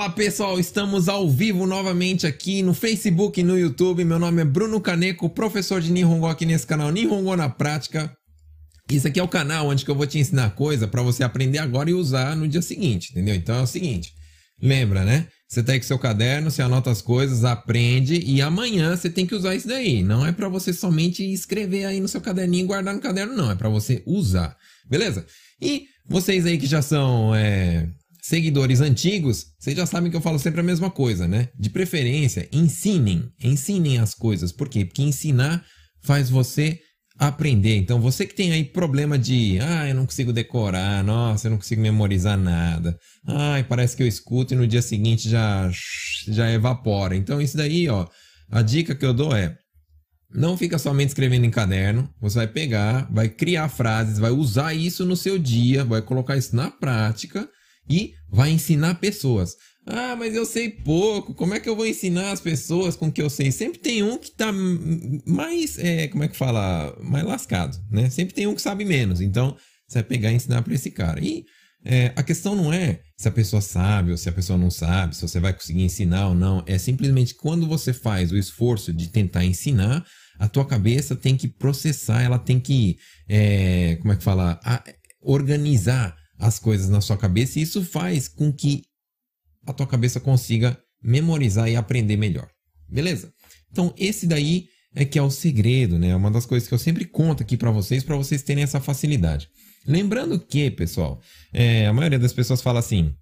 Fala pessoal, estamos ao vivo novamente aqui no Facebook e no YouTube. Meu nome é Bruno Caneco, professor de Nihongo aqui nesse canal Nihongo na Prática. Isso aqui é o canal onde eu vou te ensinar coisa para você aprender agora e usar no dia seguinte, entendeu? Então é o seguinte, lembra, né? Você tá aí com seu caderno, você anota as coisas, aprende e amanhã você tem que usar isso daí. Não é para você somente escrever aí no seu caderninho e guardar no caderno, não. É para você usar, beleza? E vocês aí que já são é, seguidores antigos, vocês já sabem que eu falo sempre a mesma coisa, né? De preferência, ensinem, ensinem as coisas. Por quê? Porque ensinar faz você aprender. Então, você que tem aí problema de, ah, eu não consigo decorar, nossa, eu não consigo memorizar nada. Ai, parece que eu escuto e no dia seguinte já já evapora. Então, isso daí, ó, a dica que eu dou é não fica somente escrevendo em caderno, você vai pegar, vai criar frases, vai usar isso no seu dia, vai colocar isso na prática e vai ensinar pessoas. Ah, mas eu sei pouco, como é que eu vou ensinar as pessoas com o que eu sei? Sempre tem um que tá mais, é, como é que fala, mais lascado, né? Sempre tem um que sabe menos, então você vai pegar e ensinar para esse cara. E é, a questão não é se a pessoa sabe ou se a pessoa não sabe, se você vai conseguir ensinar ou não, é simplesmente quando você faz o esforço de tentar ensinar, a tua cabeça tem que processar, ela tem que, é, como é que fala, a, organizar as coisas na sua cabeça e isso faz com que a tua cabeça consiga memorizar e aprender melhor. Beleza? Então, esse daí é que é o segredo, né? É uma das coisas que eu sempre conto aqui para vocês, para vocês terem essa facilidade. Lembrando que, pessoal, é, a maioria das pessoas fala assim: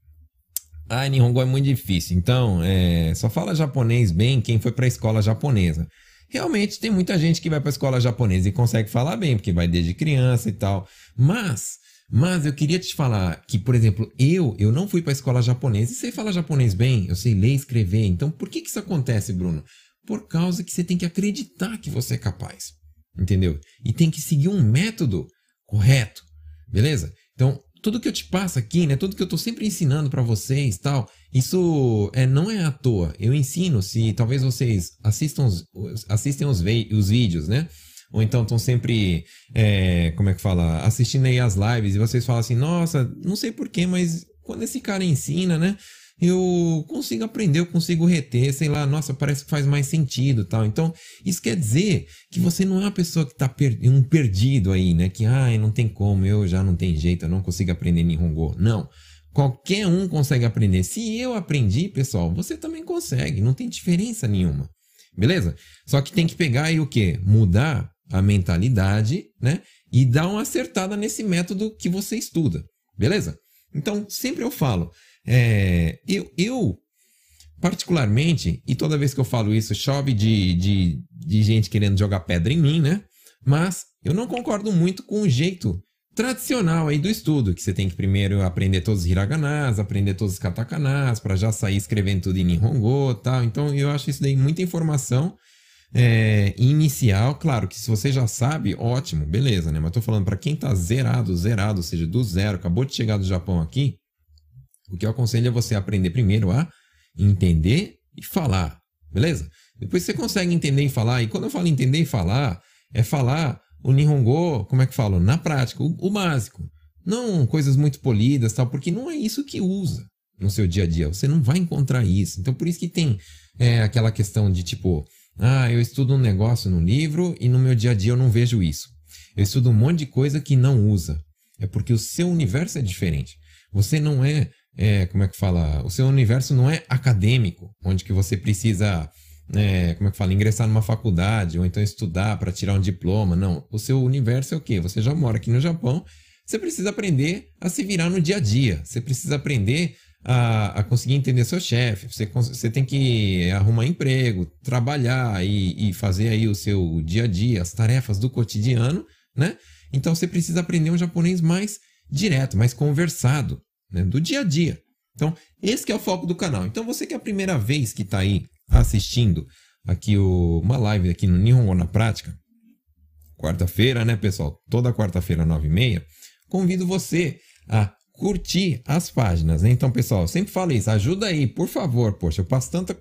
ah, Nihongo é muito difícil, então é, só fala japonês bem quem foi para a escola japonesa. Realmente tem muita gente que vai para a escola japonesa e consegue falar bem, porque vai desde criança e tal. Mas mas eu queria te falar que, por exemplo, eu eu não fui para a escola japonesa e sei falar japonês bem, eu sei ler e escrever. Então, por que, que isso acontece, Bruno? Por causa que você tem que acreditar que você é capaz. Entendeu? E tem que seguir um método correto. Beleza? Então, tudo que eu te passo aqui, né? Tudo que eu estou sempre ensinando para vocês, tal, isso é não é à toa. Eu ensino se talvez vocês assistam assistem os, os vídeos, né? Ou então estão sempre, é, como é que fala, assistindo aí as lives e vocês falam assim, nossa, não sei porquê, mas quando esse cara ensina, né? eu consigo aprender, eu consigo reter, sei lá, nossa, parece que faz mais sentido tal. Então, isso quer dizer que você não é uma pessoa que está per um perdido aí, né? Que, ai, não tem como, eu já não tem jeito, eu não consigo aprender Nihongo. Não. Qualquer um consegue aprender. Se eu aprendi, pessoal, você também consegue, não tem diferença nenhuma. Beleza? Só que tem que pegar aí o quê? Mudar a mentalidade, né? E dar uma acertada nesse método que você estuda, beleza? Então, sempre eu falo, é, eu, eu, particularmente, e toda vez que eu falo isso, chove de, de, de gente querendo jogar pedra em mim, né? Mas eu não concordo muito com o jeito tradicional aí do estudo, que você tem que primeiro aprender todos os hiraganas, aprender todos os katakanas, para já sair escrevendo tudo em Nihongo tal. Então eu acho isso daí muita informação é, inicial, claro que se você já sabe, ótimo, beleza, né? Mas tô falando para quem tá zerado, zerado, ou seja, do zero, acabou de chegar do Japão aqui, o que eu aconselho é você aprender primeiro a entender e falar, beleza? Depois você consegue entender e falar, e quando eu falo entender e falar, é falar o Nihongo, como é que falo? Na prática, o, o básico. Não coisas muito polidas, tal, porque não é isso que usa no seu dia a dia. Você não vai encontrar isso. Então, por isso que tem é, aquela questão de tipo, ah, eu estudo um negócio no livro e no meu dia a dia eu não vejo isso. Eu estudo um monte de coisa que não usa. É porque o seu universo é diferente. Você não é, é como é que fala? O seu universo não é acadêmico, onde que você precisa, é, como é que fala, ingressar numa faculdade ou então estudar para tirar um diploma. Não. O seu universo é o quê? Você já mora aqui no Japão. Você precisa aprender a se virar no dia a dia. Você precisa aprender a, a conseguir entender seu chefe, você, você tem que arrumar emprego, trabalhar e, e fazer aí o seu dia a dia, as tarefas do cotidiano, né? Então você precisa aprender um japonês mais direto, mais conversado, né? do dia a dia. Então, esse é o foco do canal. Então, você que é a primeira vez que está aí assistindo aqui o, uma live aqui no Nihongo na Prática, quarta-feira, né, pessoal? Toda quarta-feira, nove e meia, convido você a curtir as páginas. Né? Então, pessoal, sempre falo isso, ajuda aí, por favor. Poxa, eu passo tanta,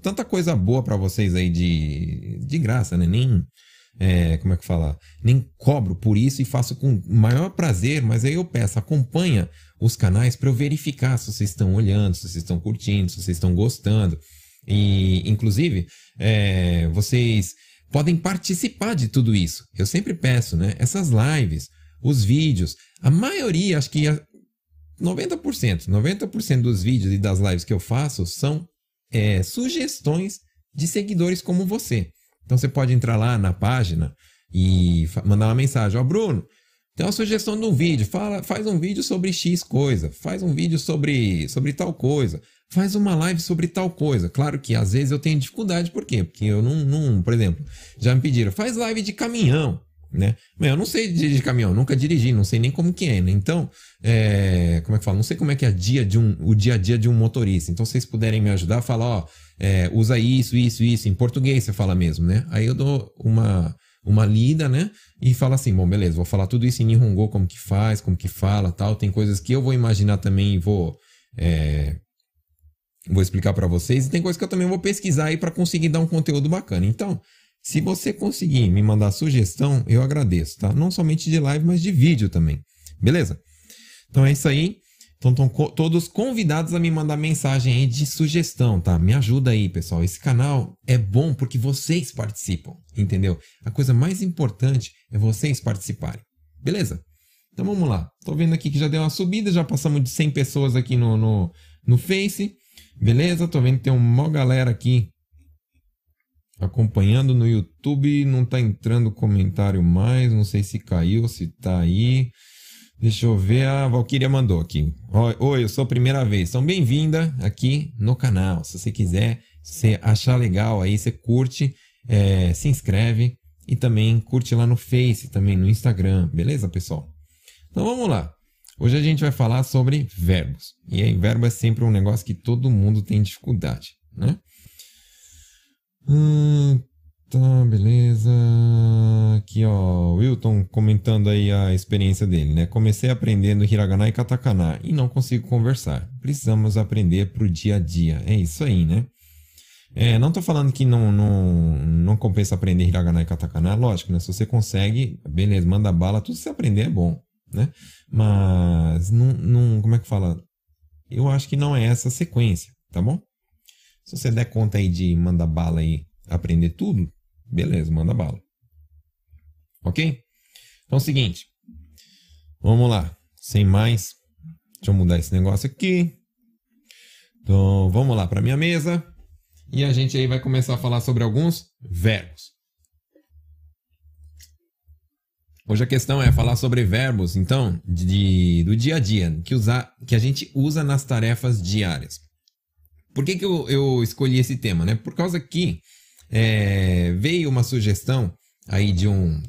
tanta coisa boa para vocês aí de, de graça, né? Nem, é, como é que fala? Nem cobro por isso e faço com maior prazer, mas aí eu peço, acompanha os canais para eu verificar se vocês estão olhando, se vocês estão curtindo, se vocês estão gostando. E, inclusive, é, vocês podem participar de tudo isso. Eu sempre peço, né? Essas lives, os vídeos, a maioria, acho que 90%, 90% dos vídeos e das lives que eu faço são é, sugestões de seguidores como você. Então você pode entrar lá na página e mandar uma mensagem: Ó, oh, Bruno, tem uma sugestão de um vídeo, fala, faz um vídeo sobre X coisa, faz um vídeo sobre, sobre tal coisa, faz uma live sobre tal coisa. Claro que às vezes eu tenho dificuldade, por quê? Porque eu não, não por exemplo, já me pediram, faz live de caminhão, né? Mas eu não sei dirigir caminhão, nunca dirigi, não sei nem como que é, né? Então, é, como é que fala? Não sei como é que é dia de um, o dia a dia de um motorista. Então, se vocês puderem me ajudar, fala, ó, é, usa isso, isso, isso, em português você fala mesmo, né? Aí eu dou uma uma lida, né? E fala assim, bom, beleza, vou falar tudo isso em Nihongo, como que faz, como que fala, tal. Tem coisas que eu vou imaginar também e vou é, vou explicar para vocês. E tem coisas que eu também vou pesquisar aí para conseguir dar um conteúdo bacana. Então, se você conseguir me mandar sugestão, eu agradeço, tá? Não somente de live, mas de vídeo também. Beleza? Então é isso aí. Então estão co todos convidados a me mandar mensagem aí de sugestão, tá? Me ajuda aí, pessoal. Esse canal é bom porque vocês participam, entendeu? A coisa mais importante é vocês participarem. Beleza? Então vamos lá. Tô vendo aqui que já deu uma subida, já passamos de 100 pessoas aqui no, no, no Face. Beleza? Tô vendo que tem uma galera aqui acompanhando no YouTube. Não tá entrando comentário mais. Não sei se caiu, se tá aí. Deixa eu ver, a Valkyria mandou aqui. Oi, eu sou a primeira vez. Então, bem-vinda aqui no canal. Se você quiser, se achar legal aí, você curte, é, se inscreve e também curte lá no Face, também no Instagram, beleza, pessoal? Então vamos lá. Hoje a gente vai falar sobre verbos. E aí, verbo é sempre um negócio que todo mundo tem dificuldade, né? Hum, Tá, beleza. Aqui, ó, Wilton comentando aí a experiência dele, né? Comecei aprendendo hiragana e katakana e não consigo conversar. Precisamos aprender pro dia a dia. É isso aí, né? É, não tô falando que não, não, não compensa aprender hiragana e katakana, lógico, né? Se você consegue, beleza, manda bala, tudo você aprender é bom, né? Mas, não, não, como é que fala? Eu acho que não é essa sequência, tá bom? Se você der conta aí de mandar bala e aprender tudo, Beleza, manda bala. Ok? Então é o seguinte. Vamos lá. Sem mais. Deixa eu mudar esse negócio aqui. Então vamos lá para minha mesa. E a gente aí vai começar a falar sobre alguns verbos. Hoje a questão é falar sobre verbos, então, de, do dia a dia, que, usar, que a gente usa nas tarefas diárias. Por que, que eu, eu escolhi esse tema? Né? Por causa que é, veio uma sugestão aí de um,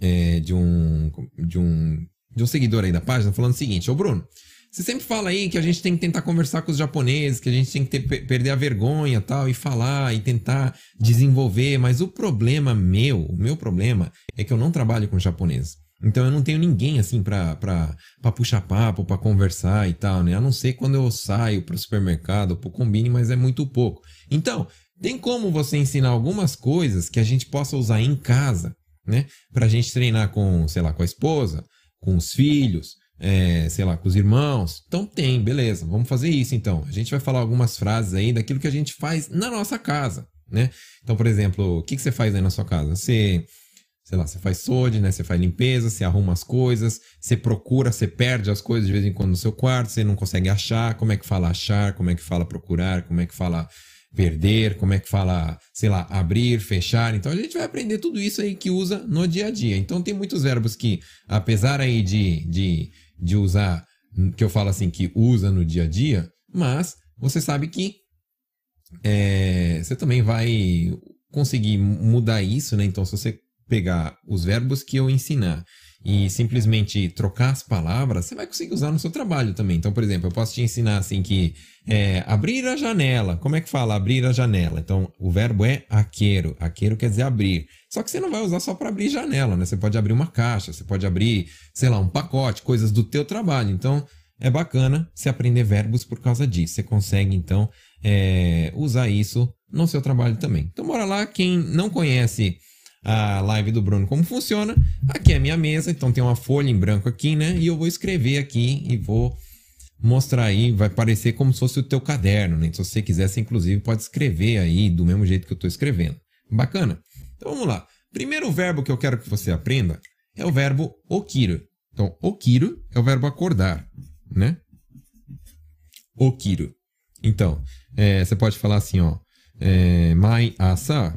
é, de um de um de um seguidor aí da página falando o seguinte: Ô Bruno, você sempre fala aí que a gente tem que tentar conversar com os japoneses, que a gente tem que ter, perder a vergonha tal, e falar e tentar desenvolver, mas o problema meu, o meu problema é que eu não trabalho com japoneses. Então eu não tenho ninguém assim pra, puxar papo, pra conversar e tal, né? A não ser quando eu saio pro supermercado, pro combine, mas é muito pouco. Então, tem como você ensinar algumas coisas que a gente possa usar em casa, né? Pra gente treinar com, sei lá, com a esposa, com os filhos, é, sei lá, com os irmãos. Então tem, beleza, vamos fazer isso então. A gente vai falar algumas frases aí daquilo que a gente faz na nossa casa, né? Então, por exemplo, o que, que você faz aí na sua casa? Você, sei lá, você faz sode, né? Você faz limpeza, você arruma as coisas, você procura, você perde as coisas de vez em quando no seu quarto, você não consegue achar. Como é que fala achar? Como é que fala procurar? Como é que fala perder, como é que fala, sei lá, abrir, fechar. Então a gente vai aprender tudo isso aí que usa no dia a dia. Então tem muitos verbos que, apesar aí de, de, de usar, que eu falo assim, que usa no dia a dia, mas você sabe que é, você também vai conseguir mudar isso, né? Então se você pegar os verbos que eu ensinar e simplesmente trocar as palavras, você vai conseguir usar no seu trabalho também. Então, por exemplo, eu posso te ensinar assim que é, abrir a janela. Como é que fala abrir a janela? Então, o verbo é aquero. Aquero quer dizer abrir. Só que você não vai usar só para abrir janela, né? Você pode abrir uma caixa, você pode abrir, sei lá, um pacote, coisas do teu trabalho. Então, é bacana se aprender verbos por causa disso. Você consegue, então, é, usar isso no seu trabalho também. Então, bora lá. Quem não conhece a live do Bruno como funciona. Aqui é a minha mesa, então tem uma folha em branco aqui, né? E eu vou escrever aqui e vou mostrar aí, vai parecer como se fosse o teu caderno, né? Se você quiser, você inclusive pode escrever aí do mesmo jeito que eu estou escrevendo. Bacana? Então vamos lá. Primeiro verbo que eu quero que você aprenda é o verbo okiro. Então, okiro é o verbo acordar, né? Okiro. Então, é, você pode falar assim, ó. É, mai asa.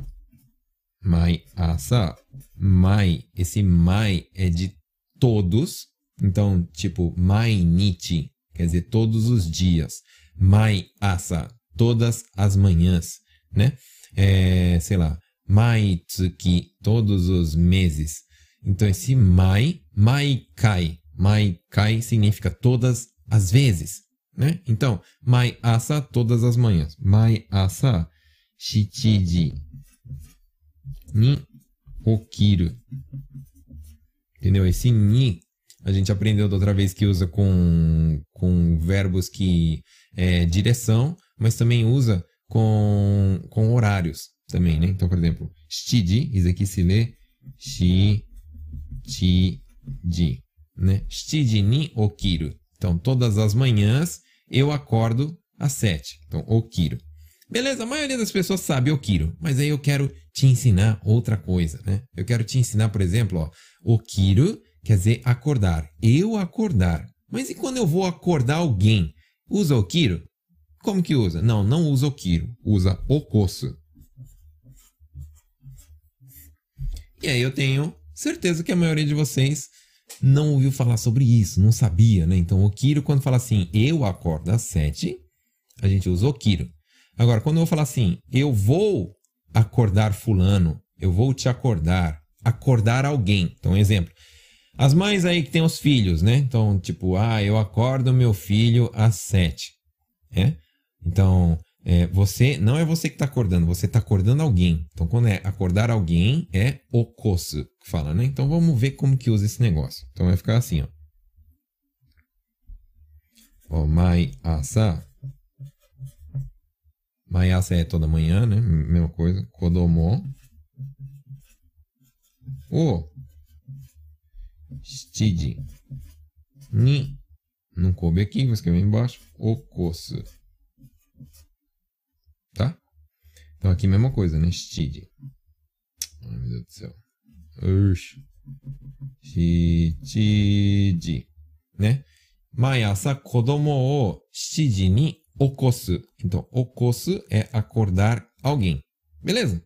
Mai asa. Mai. Esse mai é de todos. Então, tipo, mai nichi. Quer dizer, todos os dias. Mai asa. Todas as manhãs, né? É, sei lá. Mai tsuki. Todos os meses. Então, esse mai, mai kai. Mai kai significa todas as vezes né? Então, mai asa todas as manhãs. Mai asa shichiji ni okiru. Entendeu? Esse ni a gente aprendeu da outra vez que usa com, com verbos que é direção, mas também usa com, com horários também, né? Então, por exemplo, shiji, isso aqui se lê shi, chi, ji, né? Shiji ni okiru. Então, todas as manhãs eu acordo às sete. Então, okiro. Beleza, a maioria das pessoas sabe okiro, mas aí eu quero te ensinar outra coisa, né? Eu quero te ensinar, por exemplo, ó, okiro quer dizer acordar. Eu acordar. Mas e quando eu vou acordar alguém? Usa okiro? Como que usa? Não, não usa okiro. Usa okosu. E aí eu tenho certeza que a maioria de vocês não ouviu falar sobre isso, não sabia, né? Então, o Kiro, quando fala assim, eu acordo às sete, a gente usa o Kiro. Agora, quando eu vou falar assim, eu vou acordar fulano, eu vou te acordar, acordar alguém. Então, exemplo, as mães aí que têm os filhos, né? Então, tipo, ah, eu acordo meu filho às sete, né? Então, é, você não é você que está acordando, você está acordando alguém. Então, quando é acordar alguém, é okosu que fala, né? Então, vamos ver como que usa esse negócio. Então, vai ficar assim, ó. Ó, mai asa. Mai asa é toda manhã, né? Mesma coisa. Kodomo. O. Shiji. Ni. Não coube aqui, vou escrever embaixo. Okosu. Então aqui mesma coisa, né? Shiji. Ai meu Deus do céu. Ush. Shichiji. Né? Maiasa kodomo o shiji ni okosu. Então, okosu é acordar alguém. Beleza?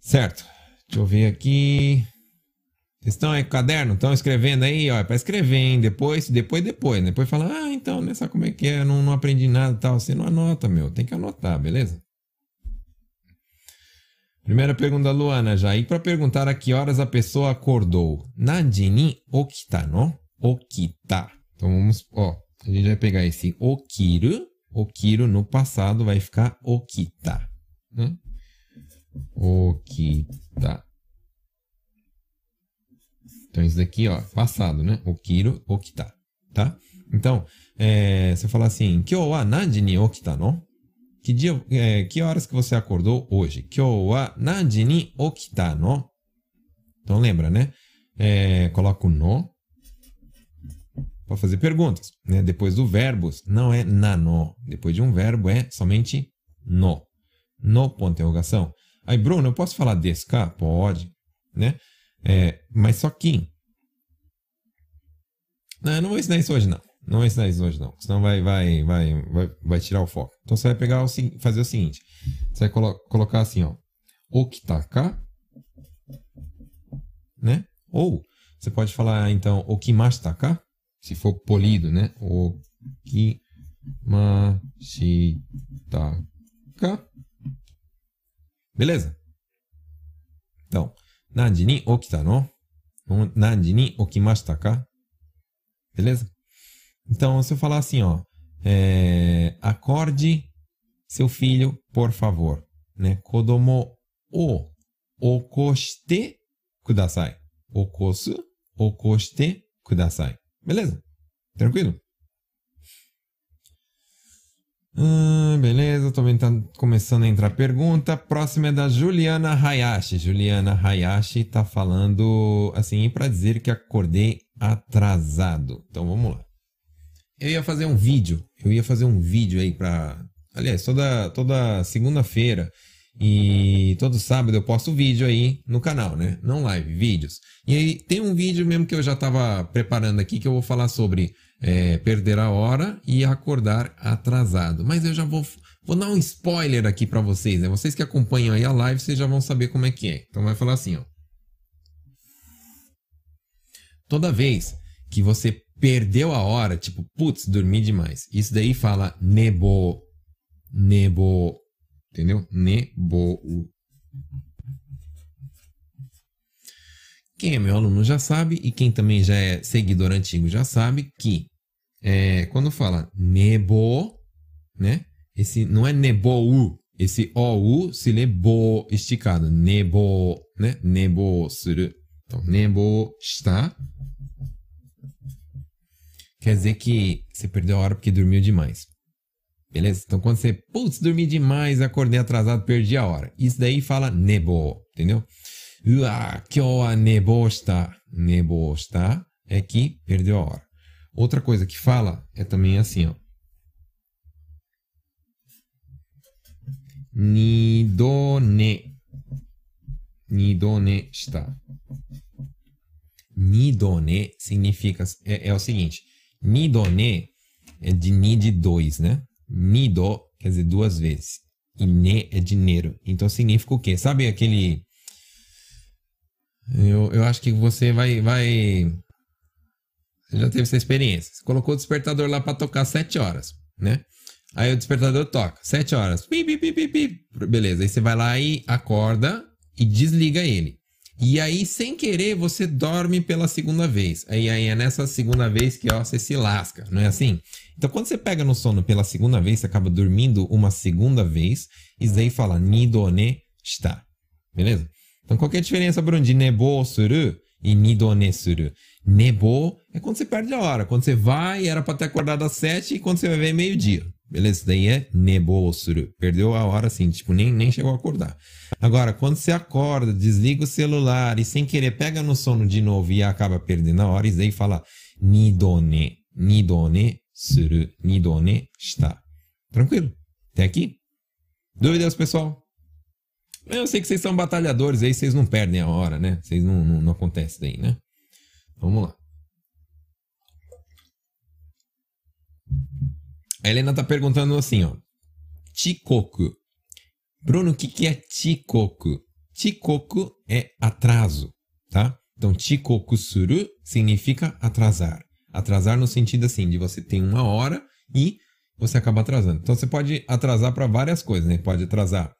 Certo. Deixa eu ver aqui. Vocês estão aí com caderno? Estão escrevendo aí? Ó, é para escrever, hein? Depois, depois, depois. Né? Depois fala, ah, então, né? Sabe como é que é? Não, não aprendi nada tal. Você não anota, meu. Tem que anotar, beleza? Primeira pergunta Luana já. E para perguntar a que horas a pessoa acordou? Nanji ni okita no? Okita. Então vamos, ó. A gente vai pegar esse okiru. Okiru no passado vai ficar okita. Né? Okita. Então, isso daqui, ó, passado, né? Okiru, okita, tá? Então, é, você fala assim, Kyo wa nanji ni okita no? Que dia, é, que horas que você acordou hoje? Kyo wa nanji ni okita no? Então, lembra, né? É, coloca o no para fazer perguntas, né? Depois do verbo, não é nano. Depois de um verbo é somente no. No ponto de interrogação. Aí, Bruno, eu posso falar desca? Pode, né? É, mas só que. Não, não vou ensinar isso hoje, não. Não vou ensinar isso hoje, não. Senão vai, vai, vai, vai, vai tirar o foco. Então você vai pegar o, fazer o seguinte: você vai colo colocar assim, ó. Okitaka. Né? Ou você pode falar, então, okimashitaka se for polido, né? Okimashitaka. Beleza? Então, nanji ni okita no? Nanji ni okimashita ka? Beleza? Então, se eu falar assim, ó, é, acorde seu filho, por favor, né? Kodomo o okoshite kudasai. Okosu, okoshite kudasai. Beleza? Tranquilo? Hum, beleza, também tá começando a entrar pergunta. Próxima é da Juliana Hayashi. Juliana Hayashi tá falando assim para dizer que acordei atrasado. Então vamos lá. Eu ia fazer um vídeo, eu ia fazer um vídeo aí para, aliás, toda toda segunda-feira e todo sábado eu posto vídeo aí no canal, né? Não live, vídeos. E aí tem um vídeo mesmo que eu já estava preparando aqui que eu vou falar sobre é, perder a hora e acordar atrasado. Mas eu já vou, vou dar um spoiler aqui para vocês, né? Vocês que acompanham aí a live, vocês já vão saber como é que é. Então vai falar assim, ó. Toda vez que você perdeu a hora, tipo, putz, dormi demais. Isso daí fala nebo, nebo, entendeu? Nebo. Quem é meu aluno já sabe, e quem também já é seguidor antigo já sabe que é, quando fala nebo, né? Esse não é nebou, esse OU se lê bo esticado. Nebo, né? Nebo suru. Então, nebo está. Quer dizer que você perdeu a hora porque dormiu demais. Beleza? Então, quando você, putz, dormi demais, acordei atrasado, perdi a hora. Isso daí fala nebo, entendeu? Ua, kyo wa nebo está. Nebo está é que perdeu a hora. Outra coisa que fala é também assim, ó. Nidone. Nidone está. Nidone significa. É, é o seguinte. Nidone é de ni de dois, né? Nido quer dizer duas vezes. E ne é dinheiro. Então significa o quê? Sabe aquele eu, eu acho que você vai, vai. Você já teve essa experiência. Você colocou o despertador lá para tocar 7 horas, né? Aí o despertador toca, 7 horas. Pi, pi, pi, pi, pi. Beleza. Aí você vai lá e acorda e desliga ele. E aí, sem querer, você dorme pela segunda vez. Aí, aí é nessa segunda vez que ó, você se lasca, não é assim? Então, quando você pega no sono pela segunda vez, você acaba dormindo uma segunda vez. E daí fala nidone está. Beleza? Então, qual é a diferença, Bruno, de nebo suru e nidone suru? Nebo é quando você perde a hora. Quando você vai, era para ter acordado às sete e quando você vai ver é meio-dia. Beleza? Isso daí é nebo. Perdeu a hora assim, tipo, nem, nem chegou a acordar. Agora, quando você acorda, desliga o celular e sem querer pega no sono de novo e acaba perdendo a hora, isso daí fala nidone. Nidone suru. Nidone está. Tranquilo? Até aqui? Dúvidas, pessoal? Eu sei que vocês são batalhadores, aí vocês não perdem a hora, né? Vocês não, não, não acontece daí, né? Vamos lá. A Helena tá perguntando assim, ó. Chikoku. Bruno, o que, que é chikoku? Chikoku é atraso, tá? Então, chikoku suru significa atrasar. Atrasar no sentido assim, de você tem uma hora e você acaba atrasando. Então, você pode atrasar para várias coisas, né? Pode atrasar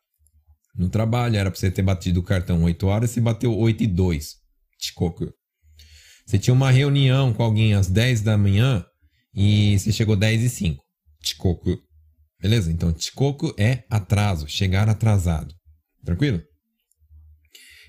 no trabalho, era para você ter batido o cartão 8 horas, você bateu 8 e 2. Chicoco. Você tinha uma reunião com alguém às 10 da manhã e você chegou 10 e 5. Chicoco. Beleza? Então, chicoco é atraso, chegar atrasado. Tranquilo?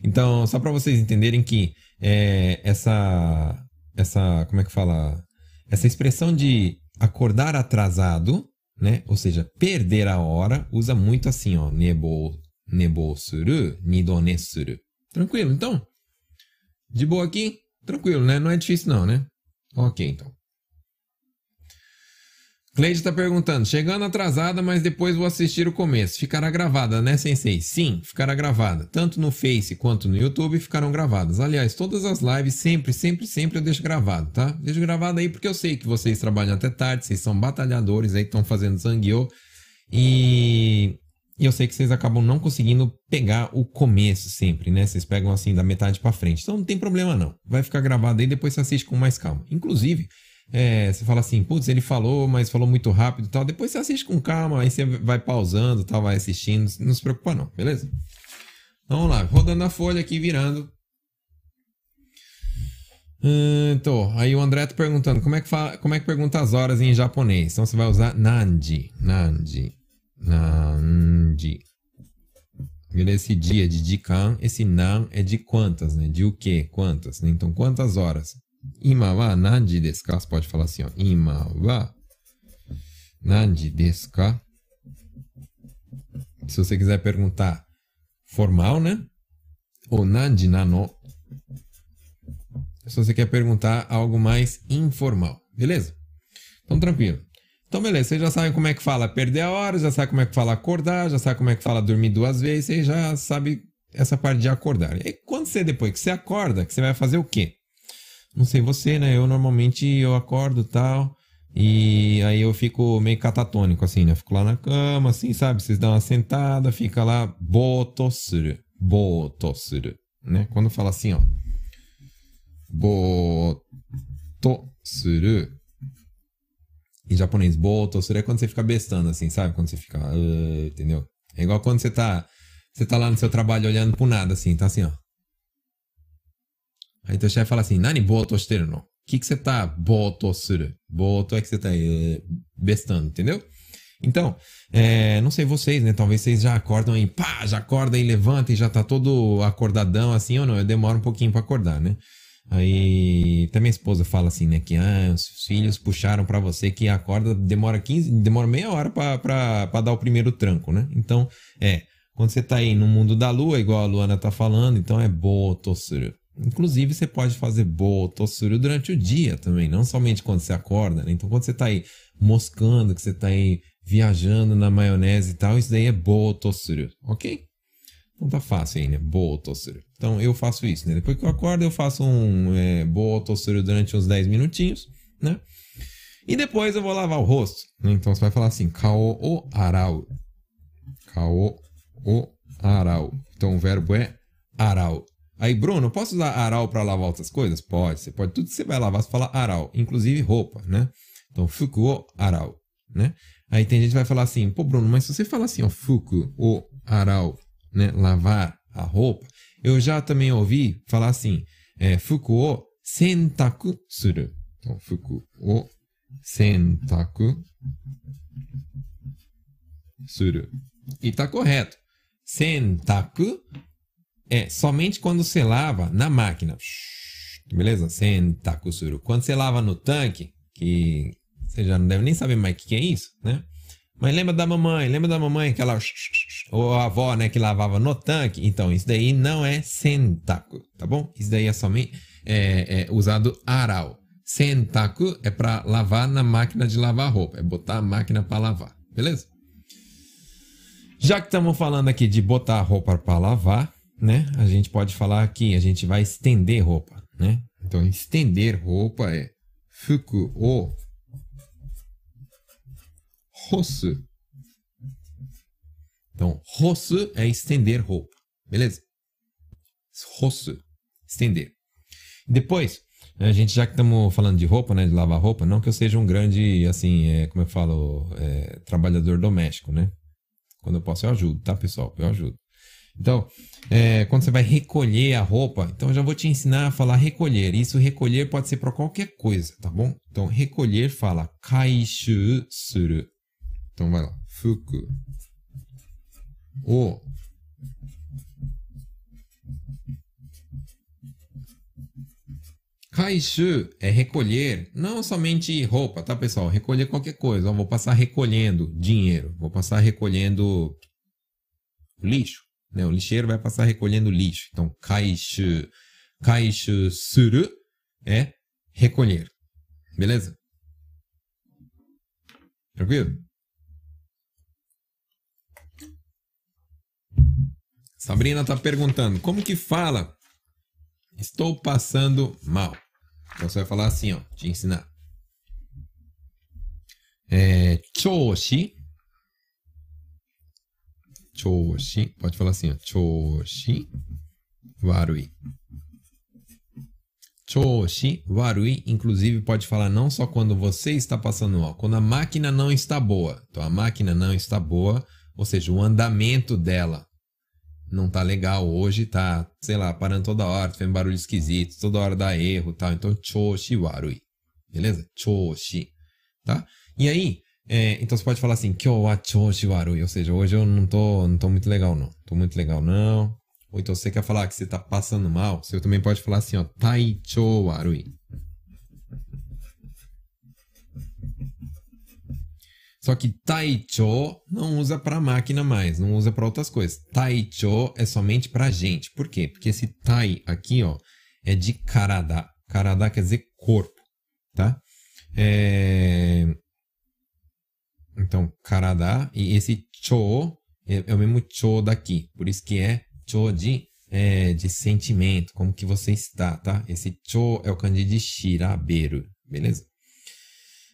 Então, só para vocês entenderem que é, essa, essa, como é que fala? Essa expressão de acordar atrasado, né? Ou seja, perder a hora, usa muito assim, ó, nebo, nebo suru, nidone suru. Tranquilo, então? De boa aqui? Tranquilo, né? Não é difícil não, né? Ok, então. Cleide está perguntando, chegando atrasada, mas depois vou assistir o começo. Ficará gravada, né, Sensei? Sim, ficará gravada. Tanto no Face quanto no YouTube ficarão gravadas. Aliás, todas as lives, sempre, sempre, sempre eu deixo gravado, tá? Deixo gravado aí porque eu sei que vocês trabalham até tarde, vocês são batalhadores aí, estão fazendo zangueô. E e eu sei que vocês acabam não conseguindo pegar o começo sempre, né? Vocês pegam assim da metade para frente. Então não tem problema não. Vai ficar gravado aí, depois você assiste com mais calma. Inclusive, é, você fala assim, putz, ele falou, mas falou muito rápido tal. Depois você assiste com calma, aí você vai pausando, tal, vai assistindo. Não se preocupa não, beleza? Vamos lá, rodando a folha aqui, virando. Então, aí o André tá perguntando como é, que fala, como é que pergunta as horas em japonês. Então você vai usar Nandi. Nandi. Nandi. Esse dia de Jikan, esse nan é de quantas, né? De o que? Quantas, né? Então, quantas horas? Ima wa nandi desu ka? Você pode falar assim, ó. Ima wa nandi desu ka? Se você quiser perguntar formal, né? O nanji nano. Se você quer perguntar algo mais informal, beleza? Então, tranquilo. Então, beleza, vocês já sabem como é que fala perder a hora, já sabe como é que fala acordar, já sabe como é que fala dormir duas vezes, você já sabe essa parte de acordar. E quando você, depois que você acorda, que você vai fazer o quê? Não sei você, né? Eu normalmente eu acordo tal, e aí eu fico meio catatônico, assim, né? Fico lá na cama, assim, sabe? Vocês dão uma sentada, fica lá, botosuru, botosuru, né? Quando fala assim, ó, botosuru, em japonês, botosuru é quando você fica bestando, assim, sabe? Quando você fica, uh, entendeu? É igual quando você tá, você tá lá no seu trabalho olhando pro nada, assim, tá assim, ó. Aí teu chefe fala assim, nani botosteru no? O que você tá botosuru? Boto é que você tá uh, bestando, entendeu? Então, é, não sei vocês, né? Talvez vocês já acordam aí, pá, já acorda e levanta e já tá todo acordadão assim ou não. Eu demoro um pouquinho para acordar, né? Aí até minha esposa fala assim, né? Que ah, os filhos puxaram para você que acorda, demora 15, demora meia hora para dar o primeiro tranco, né? Então, é, quando você tá aí no mundo da lua, igual a Luana tá falando, então é botossuru. Inclusive, você pode fazer botossuru durante o dia também, não somente quando você acorda, né? Então, quando você tá aí moscando, que você tá aí viajando na maionese e tal, isso daí é botossuru, ok? Então tá fácil aí, né? Boa tossura. Então eu faço isso, né? Depois que eu acordo, eu faço um é, boa tossura durante uns 10 minutinhos, né? E depois eu vou lavar o rosto. Né? Então você vai falar assim, kao o arau. Kao o arau. Então o verbo é arau. Aí, Bruno, posso usar aral para lavar outras coisas? Pode. Você pode. Tudo que você vai lavar, você fala aral. Inclusive roupa, né? Então, fuku o aral, né? Aí tem gente que vai falar assim, pô, Bruno, mas se você fala assim, ó, fuku o aral, né, lavar a roupa, eu já também ouvi falar assim, é, fuku o sentaku suru. Então, fuku o sentaku suru. E tá correto. Sentaku é somente quando você lava na máquina. Beleza? Sentaku suru. Quando você lava no tanque, que você já não deve nem saber mais o que é isso, né? Mas lembra da mamãe, lembra da mamãe que ela. Ou a avó, né, que lavava no tanque? Então, isso daí não é sentaku, tá bom? Isso daí é somente é, é usado aral. Sentaku é para lavar na máquina de lavar roupa, é botar a máquina para lavar, beleza? Já que estamos falando aqui de botar a roupa para lavar, né? A gente pode falar aqui, a gente vai estender roupa, né? Então, estender roupa é fuku o Rosu. Então, rosu é estender roupa. Beleza? Rosu. Estender. Depois, a gente já que estamos falando de roupa, né? De lavar roupa, não que eu seja um grande, assim, é, como eu falo, é, trabalhador doméstico, né? Quando eu posso, eu ajudo, tá, pessoal? Eu ajudo. Então, é, quando você vai recolher a roupa, então eu já vou te ensinar a falar recolher. Isso recolher pode ser para qualquer coisa, tá bom? Então, recolher fala kaishu suru. Então vai lá. Fuku. O. Kaishu é recolher, não somente roupa, tá pessoal? Recolher qualquer coisa. Eu vou passar recolhendo dinheiro, vou passar recolhendo lixo. Né? O lixeiro vai passar recolhendo lixo. Então, kaishu, kaishu suru é recolher. Beleza? Tranquilo? Sabrina está perguntando, como que fala? Estou passando mal. Então você vai falar assim, ó, te ensinar. É, choshi. Choshi. Pode falar assim, ó. Choshi warui. Choshi warui, inclusive pode falar não só quando você está passando mal, quando a máquina não está boa. Então a máquina não está boa, ou seja, o andamento dela não tá legal hoje, tá, sei lá, parando toda hora, fazendo barulho esquisito, toda hora dá erro tal. Então, choshi warui. Beleza? Choshi. Tá? E aí, é, então você pode falar assim, kyo wa choshi warui. Ou seja, hoje eu não tô, não tô muito legal, não. Tô muito legal, não. Ou então você quer falar que você tá passando mal, você também pode falar assim, ó, taicho warui. Só que taicho não usa para máquina mais, não usa para outras coisas. Taicho é somente para gente. Por quê? Porque esse tai aqui, ó, é de karada. Karada quer dizer corpo, tá? É... Então, karada e esse cho é, é, o mesmo cho daqui. Por isso que é cho de, é, de sentimento, como que você está, tá? Esse cho é o kanji de shiraberu, beleza?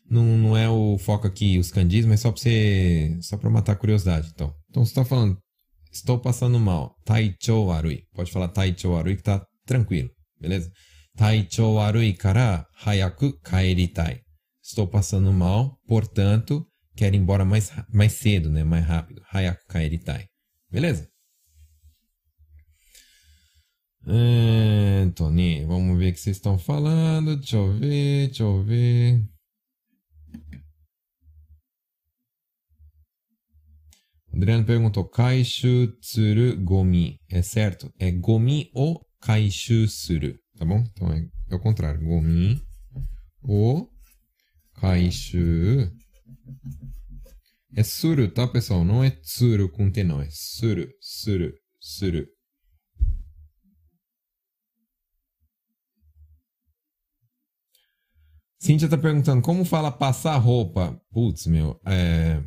Não, não é o foco aqui os kanjis, mas só para você só para matar a curiosidade, então. Então você está falando estou passando mal, taicho arui. Pode falar taicho arui que tá tranquilo, beleza? Taicho arui kara hayaku kaeritai. Estou passando mal, portanto, quero ir embora mais, mais cedo, né? Mais rápido. Hayaku kaeritai. Beleza? Anthony, vamos ver o que vocês estão falando. Deixa eu ver, deixa eu ver. Adriano perguntou: Kaishu tsuru gomi. É certo? É gomi o kaishu suru. Tá bom? Então é, é o contrário. Gomi o kaishu. É suru, tá, pessoal? Não é tsuru com T, não. É suru, suru, suru. Cíntia tá perguntando como fala passar roupa. Putz, meu, é.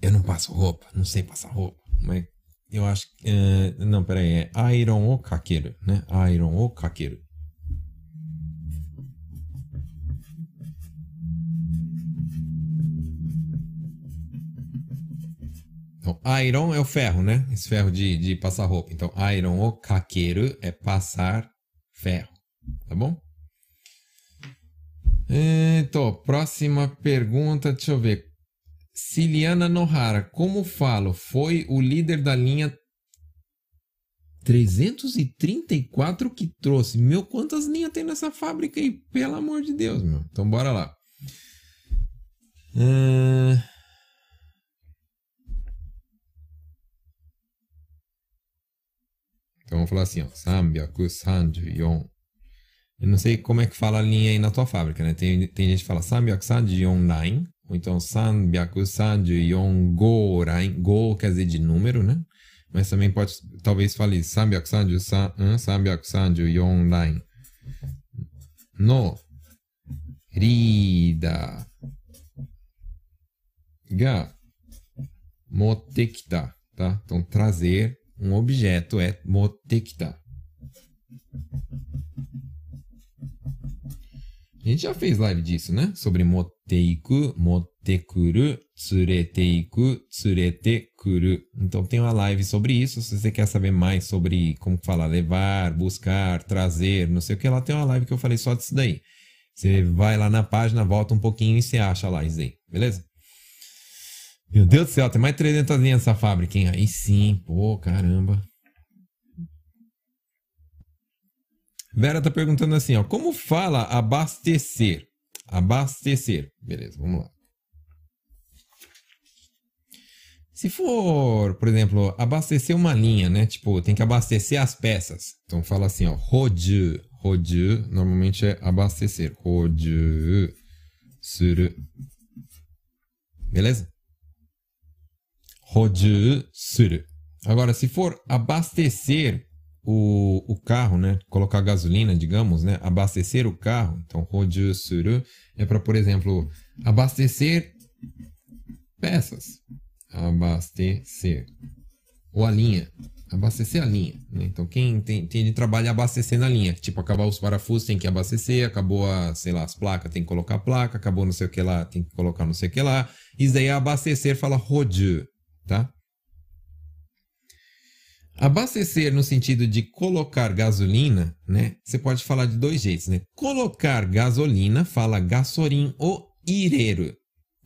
Eu não passo roupa, não sei passar roupa, mas eu acho que. Uh, não, peraí, é Iron ou Kakeru, né? Iron ou Kakeru. Então, iron é o ferro, né? Esse ferro de, de passar roupa. Então, iron ou kakeru é passar ferro. Tá bom? Então, próxima pergunta, deixa eu ver. Ciliana Nohara, como falo, foi o líder da linha 334 que trouxe. Meu, quantas linhas tem nessa fábrica aí? Pelo amor de Deus, meu. Então, bora lá. Uh... Então, vamos falar assim, ó. Sambyaku Sanjuyon. Eu não sei como é que fala a linha aí na tua fábrica, né? Tem, tem gente que fala Sambyaku Sanjuyon Line ou então Sanbyaku Sanju Yongo Rain. Go quer dizer de número, né? Mas também pode, talvez fale Sanbyaku Sanju San, Sanbyaku Sanju Yon Rain. No Rida Ga Motekita, tá? Então trazer um objeto é motekita. A gente já fez live disso, né? Sobre moteiku, motekuru, tsureteiku, tsuretekuru. Então tem uma live sobre isso. Se você quer saber mais sobre como falar levar, buscar, trazer, não sei o que lá, tem uma live que eu falei só disso daí. Você vai lá na página, volta um pouquinho e você acha lá isso aí, beleza? Meu Deus do céu, tem mais de 300 linhas nessa fábrica, hein? Aí sim, pô, caramba. Vera tá perguntando assim, ó, como fala abastecer? Abastecer. Beleza, vamos lá. Se for, por exemplo, abastecer uma linha, né? Tipo, tem que abastecer as peças. Então fala assim, ó, roju. Roju normalmente é abastecer. Roju suru. Beleza? Roju. Agora, se for abastecer o, o carro, né? Colocar gasolina, digamos, né? Abastecer o carro. Então, roju é para, por exemplo, abastecer peças. Abastecer. Ou a linha. Abastecer a linha. Né? Então, quem tem, tem de trabalho abastecer na linha. Tipo, acabar os parafusos, tem que abastecer. Acabou, a, sei lá, as placas, tem que colocar a placa. Acabou não sei o que lá, tem que colocar não sei o que lá. Isso daí é abastecer, fala roju, tá? Abastecer no sentido de colocar gasolina, né? Você pode falar de dois jeitos, né? Colocar gasolina, fala gasolim ou ireiro,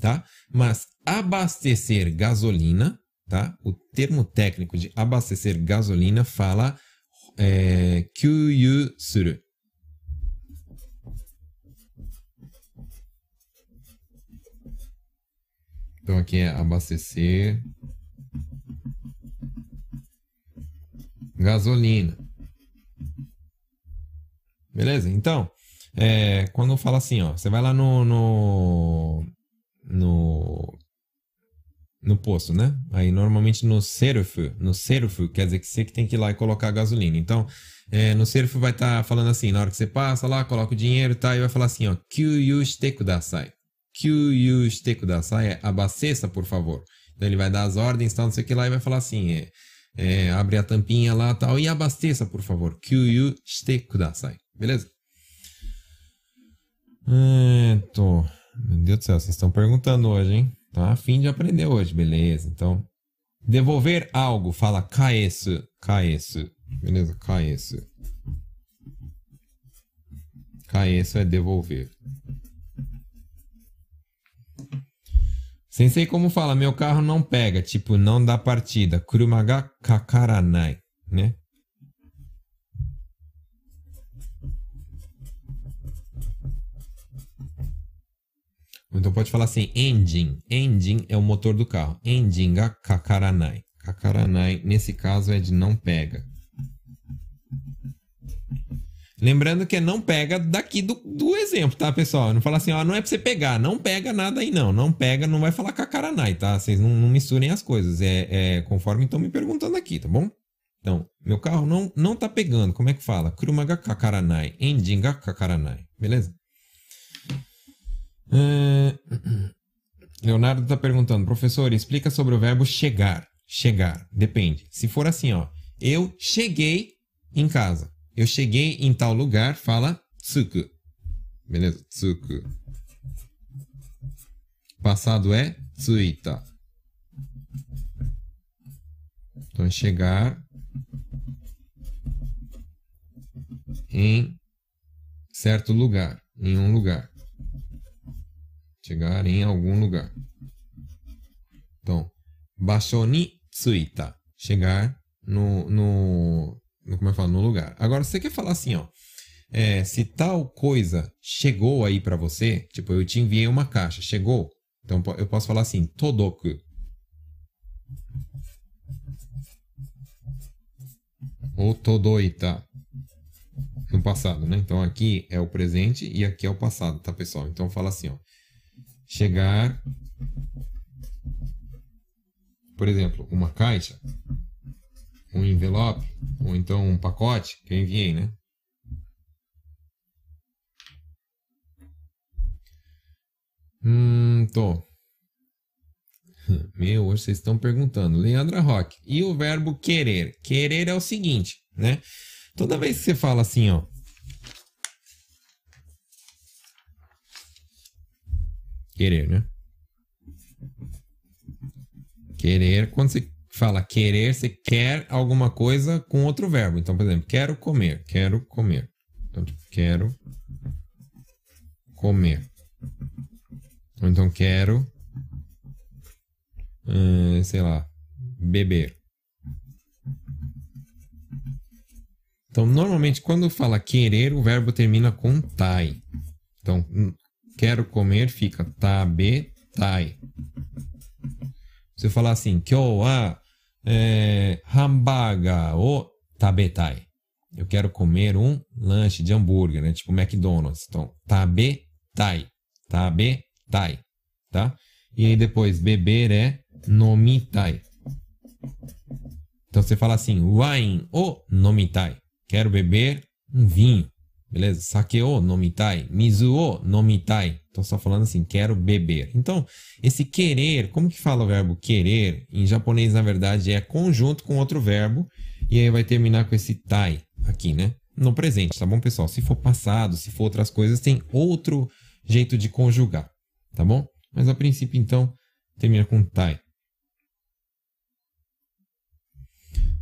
tá? Mas abastecer gasolina, tá? O termo técnico de abastecer gasolina fala é, suru. Então aqui é abastecer gasolina. Beleza? Então, É, quando fala assim, ó, você vai lá no, no, no, no posto, né? Aí normalmente no serfu, no serfu quer dizer que você que tem que ir lá e colocar gasolina. Então, é, no serfu vai estar tá falando assim, na hora que você passa lá, coloca o dinheiro tá, e vai falar assim, ó, Kyuyu shite kudasai. Kyuyu shite kudasai é abasteça, por favor. Então ele vai dar as ordens, tal, não sei o que lá, e vai falar assim, é, é, abre a tampinha lá tal, e abasteça, por favor. Kyuyu shite kudasai. Beleza? É, tô. Meu Deus do céu, vocês estão perguntando hoje, hein? Tá a fim de aprender hoje, beleza. Então, devolver algo, fala kaesu, kaesu. Beleza? Kaesu. Kaesu é devolver. Sensei como fala, meu carro não pega, tipo, não dá partida. Kuruma ga kakaranai, né? Então pode falar assim, engine. Engine é o motor do carro. Engine ga kakaranai. Kakaranai, nesse caso, é de não pega. Lembrando que é não pega daqui do, do exemplo, tá, pessoal? Não fala assim, ó, não é pra você pegar, não pega nada aí não. Não pega, não vai falar kakaranai, tá? Vocês não, não misturem as coisas. É, é conforme estão me perguntando aqui, tá bom? Então, meu carro não, não tá pegando. Como é que fala? Kurumaga kakaranai. Endinga kakaranai. Beleza? É... Leonardo está perguntando, professor, explica sobre o verbo chegar. Chegar, depende. Se for assim, ó, eu cheguei em casa. Eu cheguei em tal lugar, fala tsuku. Beleza? Tsuku. Passado é tsuita. Então, chegar em certo lugar, em um lugar. Chegar em algum lugar. Então, basho ni tsuita. Chegar no, no, como eu falo, no lugar. Agora, você quer falar assim, ó. É, se tal coisa chegou aí para você, tipo, eu te enviei uma caixa, chegou? Então eu posso falar assim, todoku. Ou todoita. No passado, né? Então aqui é o presente e aqui é o passado, tá, pessoal? Então fala assim, ó chegar, por exemplo, uma caixa, um envelope, ou então um pacote que eu enviei, né? Hum, tô. Meu, hoje vocês estão perguntando. Leandra Roque. E o verbo querer? Querer é o seguinte, né? Toda vez que você fala assim, ó, Querer, né? Querer, quando você fala querer, você quer alguma coisa com outro verbo. Então, por exemplo, quero comer, quero comer. Então, tipo, quero comer. Então, quero, hum, sei lá, beber. Então, normalmente, quando fala querer, o verbo termina com tai. Então, quero comer fica tabetai. Se eu falar assim, kyou wa é, hamburger o tabetai. Eu quero comer um lanche de hambúrguer, né? Tipo McDonald's. Então, tabetai. Tabetai. Tá? E aí depois, beber é nomitai. Então você fala assim, wine o nomitai. Quero beber um vinho. Beleza? Sake o nomitai, mizu o nomitai. Então, só falando assim, quero beber. Então, esse querer, como que fala o verbo querer? Em japonês, na verdade, é conjunto com outro verbo. E aí vai terminar com esse tai aqui, né? No presente, tá bom, pessoal? Se for passado, se for outras coisas, tem outro jeito de conjugar, tá bom? Mas a princípio, então, termina com tai.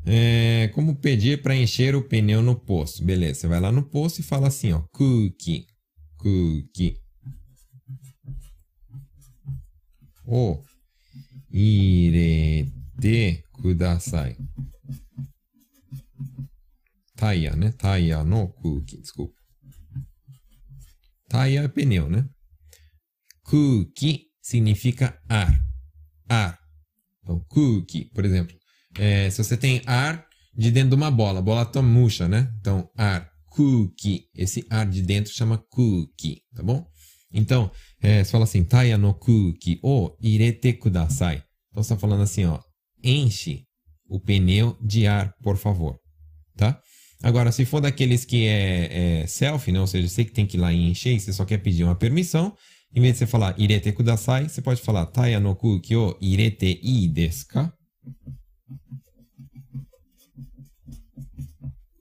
É, como pedir para encher o pneu no posto? Beleza, você vai lá no posto e fala assim, ó, cookie, cookie. O irete kudasai. Taia, né? Taia no cookie, desculpa. Taia é pneu, né? Cookie significa ar. Ar. Então, cookie, por exemplo, é, se você tem ar de dentro de uma bola, a bola tá murcha, né? Então, ar. kuki. Esse ar de dentro chama kuki, tá bom? Então, é, você fala assim, taia no kuki o irete kudasai. Então, você está falando assim, ó, enche o pneu de ar, por favor, tá? Agora, se for daqueles que é, é selfie, né? ou seja, você que tem que ir lá e encher e você só quer pedir uma permissão, em vez de você falar irete kudasai, você pode falar taia no kuki o irete ii desu ka?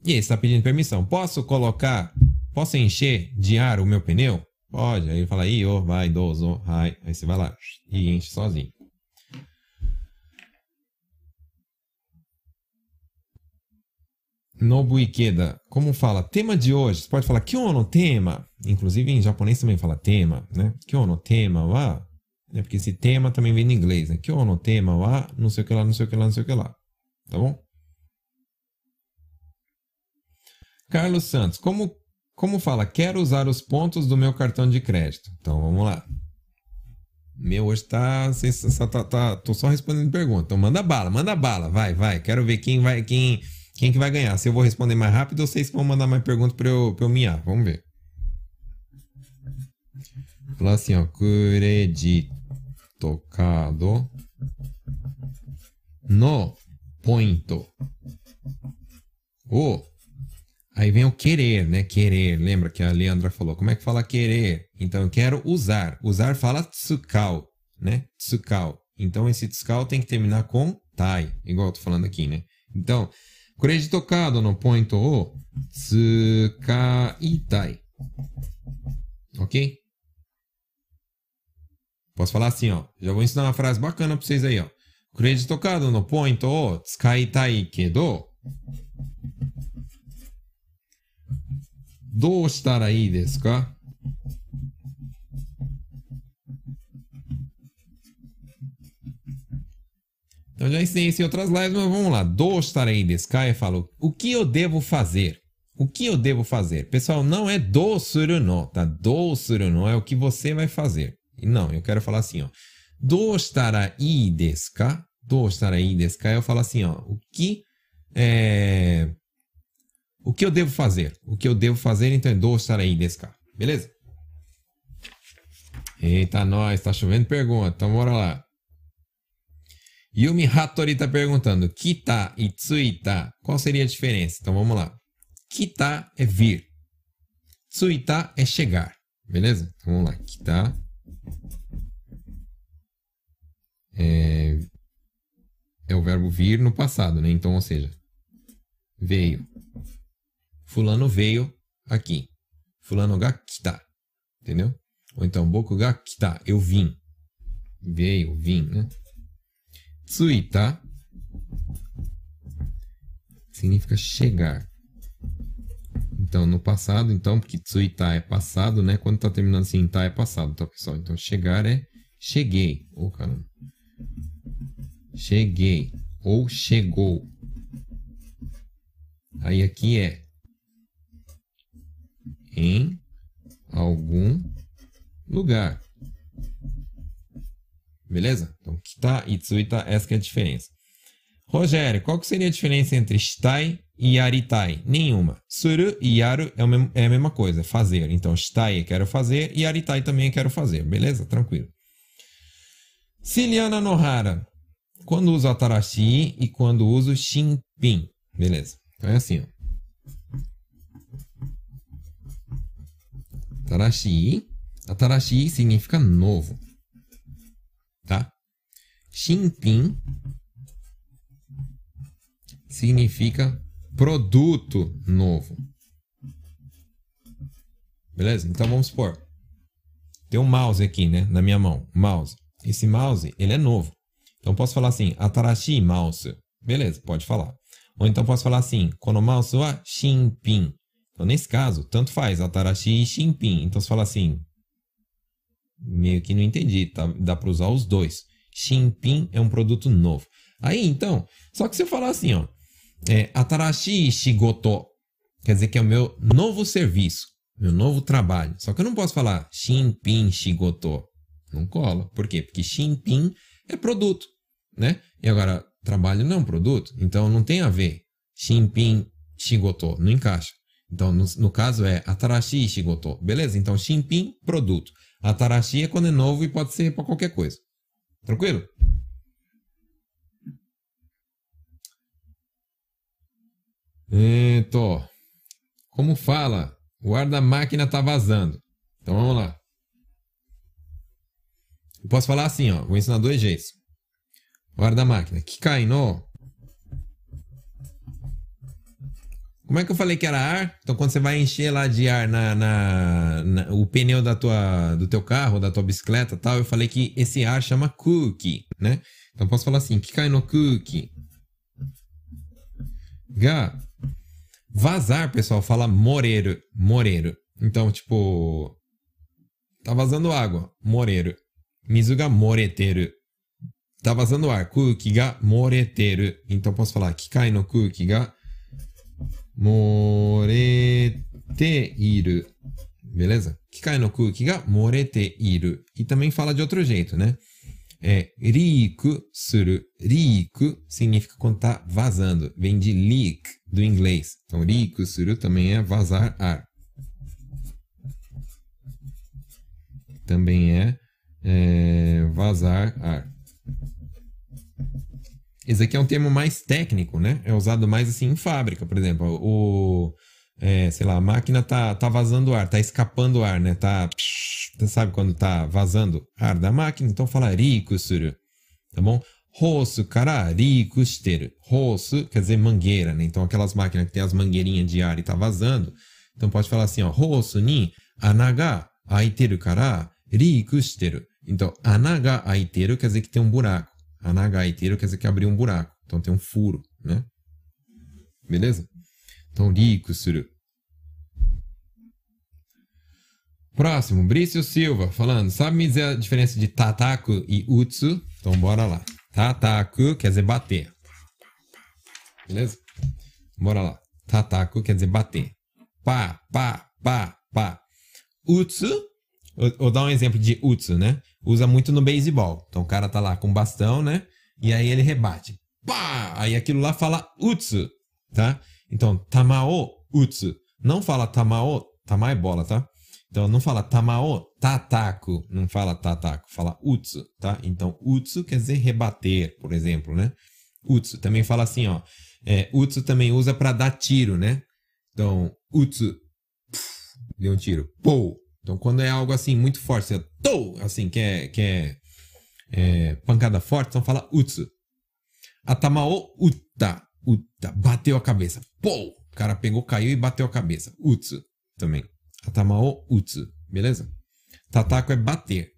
E aí, está pedindo permissão. Posso colocar, posso encher de ar o meu pneu? Pode. Aí ele fala, io, vai, dozo, hai. Aí você vai lá e enche sozinho. Nobu Ikeda, como fala? Tema de hoje. Você pode falar kyono tema. Inclusive em japonês também fala tema, né? Kyono tema wa. Né? Porque esse tema também vem em inglês, né? Kyono tema wa, não sei o que lá, não sei o que lá, não sei o que lá. Tá bom? Carlos Santos, como, como fala? Quero usar os pontos do meu cartão de crédito. Então vamos lá. Meu hoje tá, tá, tá, Tô só respondendo pergunta. Então manda bala, manda bala. Vai, vai. Quero ver quem vai. Quem, quem que vai ganhar. Se eu vou responder mais rápido ou vocês vão mandar mais perguntas pra eu, pra eu miar. Vamos ver. Falar assim, ó. Crédito cado no ponto. O Aí vem o querer, né? Querer. Lembra que a Leandra falou? Como é que fala querer? Então eu quero usar. Usar fala tsukau, né? Tsukau. Então esse tsukau tem que terminar com tai, igual eu tô falando aqui, né? Então, kureji tocado no ponto o tsukaitai. Ok? Posso falar assim, ó. Já vou ensinar uma frase bacana pra vocês aí, ó. Crédito tocado no point o tsukaitai kedo. Do estar aí, desu? Então já ensinei isso em outras lives, mas vamos lá. Do estarei descaia falou: o que eu devo fazer? O que eu devo fazer? Pessoal, não é do suruno, tá? Do suru suruno é o que você vai fazer. Não, eu quero falar assim, ó. Do estarai deska? Do estarai deska? Eu falo assim, ó. O que é, o que eu devo fazer? O que eu devo fazer, então, é do desse carro. Beleza? Eita, nós, tá chovendo pergunta. Então, bora lá. Yumi Hattori tá perguntando: Kita e Tsuita, qual seria a diferença? Então vamos lá. Kita é vir. Tsuita é chegar. Beleza? Então vamos lá. Kita é, é o verbo vir no passado, né? Então, ou seja, veio. Fulano veio aqui. Fulano ga. Entendeu? Ou então, boku ga kita. Eu vim. Veio, vim, né? Tsuita significa chegar. Então, no passado, então, porque tsuita é passado, né? Quando tá terminando assim, tá é passado, tá, pessoal? Então, chegar é cheguei. Ô, oh, caramba. Cheguei. Ou chegou. Aí aqui é em algum lugar. Beleza? Então, kita e tsuita, essa é a diferença. Rogério, qual que seria a diferença entre stai e yaritai? Nenhuma. Suru e yaru é, mesmo, é a mesma coisa, fazer. Então, stai é quero fazer e yaritai também quero fazer. Beleza? Tranquilo. Ciliana Nohara. Quando uso atarashi e quando uso shinpin. Beleza. Então é assim, ó. Tarashi. Atarashi significa novo. Tá? Shinpin significa produto novo. Beleza? Então vamos supor. Tem um mouse aqui, né? Na minha mão. Mouse. Esse mouse, ele é novo. Então posso falar assim, atarashi mouse. Beleza, pode falar. Ou então posso falar assim, kono mouse wa shinpin. Então, nesse caso, tanto faz, Atarashi e Shinpin. Então, você fala assim, meio que não entendi, tá? dá para usar os dois. Shinpin é um produto novo. Aí, então, só que se eu falar assim, ó, é, Atarashi Shigoto, quer dizer que é o meu novo serviço, meu novo trabalho. Só que eu não posso falar Shinpin Shigoto. Não cola. Por quê? Porque Shinpin é produto, né? E agora, trabalho não é um produto, então não tem a ver. Shinpin Shigoto, não encaixa. Então, no, no caso é atarashi shigoto. Beleza? Então, shinpin, produto. Atarashi é quando é novo e pode ser para qualquer coisa. Tranquilo? Então, como fala? O ar da máquina tá vazando. Então vamos lá. Eu posso falar assim, ó. Vou ensinar dois jeitos. O ar da máquina. Kikai no Como é que eu falei que era ar? Então, quando você vai encher lá de ar na, na, na, o pneu da tua, do teu carro, da tua bicicleta tal, eu falei que esse ar chama cookie, né? Então, posso falar assim, que cai no cookie. Ga. Vazar, pessoal, fala moreiro, moreiro. Então, tipo, tá vazando água, moreiro. Mizuga moreteiro. Tá vazando ar, cookie ga moreteiro. Então, posso falar cai no cookie ga morete iru. Beleza? Kikai no kuki ga morete iru. E também fala de outro jeito, né? É riku suru. Riku significa quando tá vazando. Vem de leak, do inglês. Então, riku suru também é vazar ar. Também é, é vazar ar. Esse aqui é um termo mais técnico, né? É usado mais assim em fábrica, por exemplo. O, é, sei lá, a máquina tá, tá vazando ar, tá escapando ar, né? Tá, psh, sabe quando tá vazando ar da máquina? Então fala rikusuru, tá bom? Hosu kara rikushiteru. Hosu quer dizer mangueira, né? Então aquelas máquinas que tem as mangueirinhas de ar e tá vazando. Então pode falar assim, ó. Hosu ni anaga aiteru kara rikushiteru. Então, anaga aiteru quer dizer que tem um buraco. Anagaiteiro quer dizer que abriu um buraco. Então tem um furo, né? Beleza? Então, rico suru. Próximo, Brício Silva falando. Sabe me dizer a diferença de tataku e utsu? Então bora lá. Tataku quer dizer bater. Beleza? Bora lá. Tataku quer dizer bater. Pá, pá, pá, pá. Utsu, vou, dar um exemplo de utsu, né? usa muito no beisebol. Então o cara tá lá com bastão, né? E aí ele rebate. Pá! Aí aquilo lá fala utsu, tá? Então, tamao utsu. Não fala tamao, tamai é bola, tá? Então não fala tamao tataku, não fala tataku, fala utsu, tá? Então utsu quer dizer rebater, por exemplo, né? Utsu também fala assim, ó. É, utsu também usa para dar tiro, né? Então, utsu, deu um tiro, pou, então, quando é algo assim muito forte, você tô, assim, que é, que é, é pancada forte, então fala utsu. Atamao uta, uta, bateu a cabeça. Pô, o cara pegou, caiu e bateu a cabeça. Utsu também. Atamao utsu, beleza? Tatako é bater.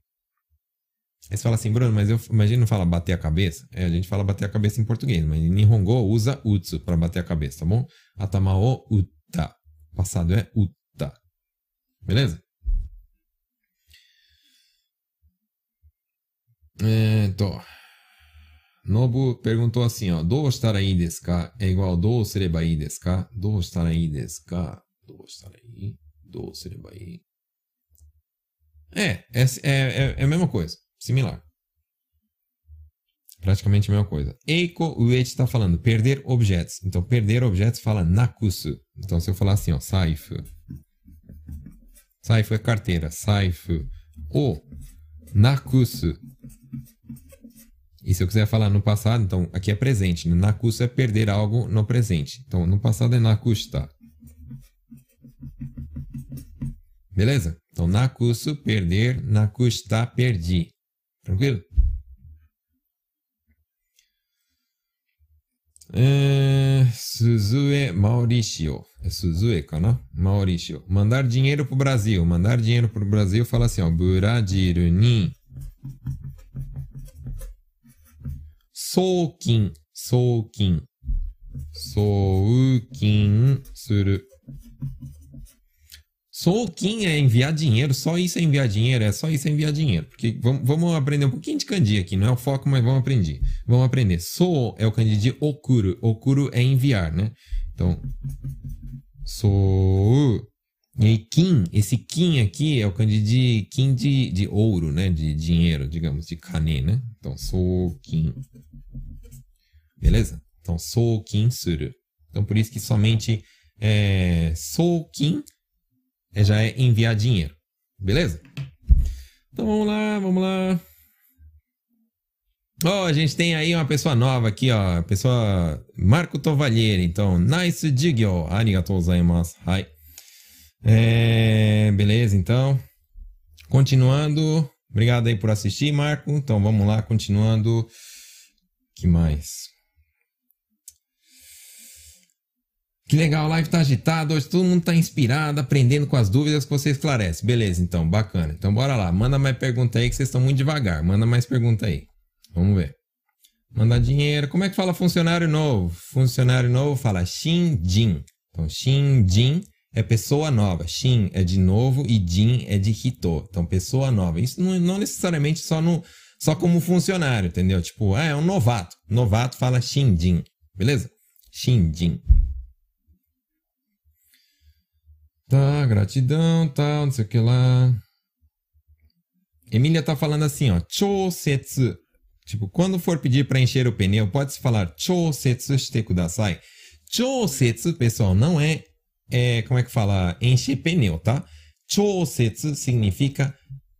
Aí você fala assim, Bruno, mas eu imagino fala bater a cabeça. É, a gente fala bater a cabeça em português, mas Nihongo usa utsu para bater a cabeça, tá bom? Atamao uta. Passado é uta. Beleza? É, então, Nobu perguntou assim, ó, do aí desu ka é igual do serebai desu ka? Do aí desu ka? Do aí, do serebai. É, é, é, é a mesma coisa, similar. Praticamente a mesma coisa. Eiko Uechi está falando perder objetos. Então, perder objetos fala nakusu. Então, se eu falar assim, ó, saifu. Saifu é carteira. Saifu. O nakusu e se eu quiser falar no passado, então aqui é presente. Né? Nakusu é perder algo no presente. Então no passado é nakushita. Beleza? Então, na custo perder, na custa perdi. Tranquilo? É, Suzue Maurício. É Suzue, é não? Maurício. Mandar dinheiro pro Brasil. Mandar dinheiro pro Brasil fala assim, ó. Burajiru ni. Soukin. Soukin. Soukin suru. Soquinha é enviar dinheiro, só isso é enviar dinheiro, é só isso é enviar dinheiro. Porque vamos, vamos aprender um pouquinho de kanji aqui, não é o foco, mas vamos aprender. Vamos aprender. So é o kanji de okuru. Okuru é enviar, né? Então, so. E kim, esse kim aqui é o kanji de kim de, de ouro, né? De dinheiro, digamos, de kane, né? Então, so kim. Beleza? Então, so kim suru. Então, por isso que somente é, so kim já é enviar dinheiro. Beleza? Então vamos lá, vamos lá. Ó, oh, a gente tem aí uma pessoa nova aqui, ó. Pessoa Marco Tovalheiro. Então, nice jigyo. Arigatou gozaimasu. Hai. É, beleza, então. Continuando. Obrigado aí por assistir, Marco. Então vamos lá, continuando. que mais? Que legal, a live tá agitada, hoje todo mundo tá inspirado, aprendendo com as dúvidas que você esclarece. Beleza, então, bacana. Então bora lá, manda mais pergunta aí que vocês estão muito devagar. Manda mais pergunta aí. Vamos ver. Mandar dinheiro. Como é que fala funcionário novo? Funcionário novo fala Shinjin. Então, Shinjin é pessoa nova. Shin é de novo e Jin é de Hito. Então, pessoa nova. Isso não, não necessariamente só, no, só como funcionário, entendeu? Tipo, ah, é um novato. Novato fala Shinjin. Beleza? Shinjin. Tá, gratidão, tal, não sei o que lá. Emília tá falando assim, ó. Chosetsu. Tipo, quando for pedir para encher o pneu, pode-se falar chosetsu shite kudasai. Chosetsu, pessoal, não é, é, como é que fala? Encher pneu, tá? Chosetsu significa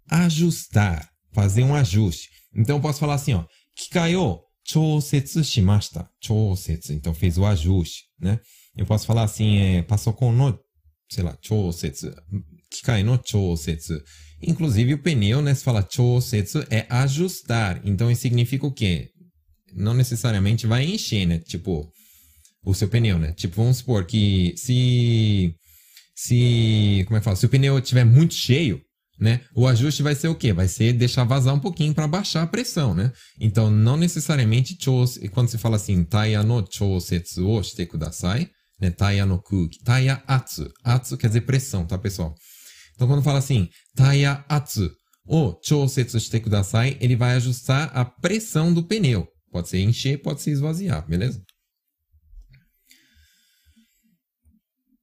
ajustar, fazer um ajuste. Então, eu posso falar assim, ó. Kikai o chosetsu shimashita. Chosetsu. Então, fez o ajuste, né? Eu posso falar assim, é, passou com no sei lá, chosetsu, kikai no chosetsu. Inclusive o pneu, né, se fala chosetsu, é ajustar. Então isso significa o quê? Não necessariamente vai encher, né? Tipo, o seu pneu, né? Tipo, vamos supor que se se, como é que fala? Se o pneu estiver muito cheio, né? O ajuste vai ser o quê? Vai ser deixar vazar um pouquinho para baixar a pressão, né? Então, não necessariamente chos, quando se fala assim, taia no chosetsu o shite kudasai, né? Taia no kuki. Taia atsu. Atsu quer dizer pressão, tá, pessoal? Então, quando fala assim, taia atsu o chousetsu shite kudasai, ele vai ajustar a pressão do pneu. Pode ser encher, pode ser esvaziar, beleza?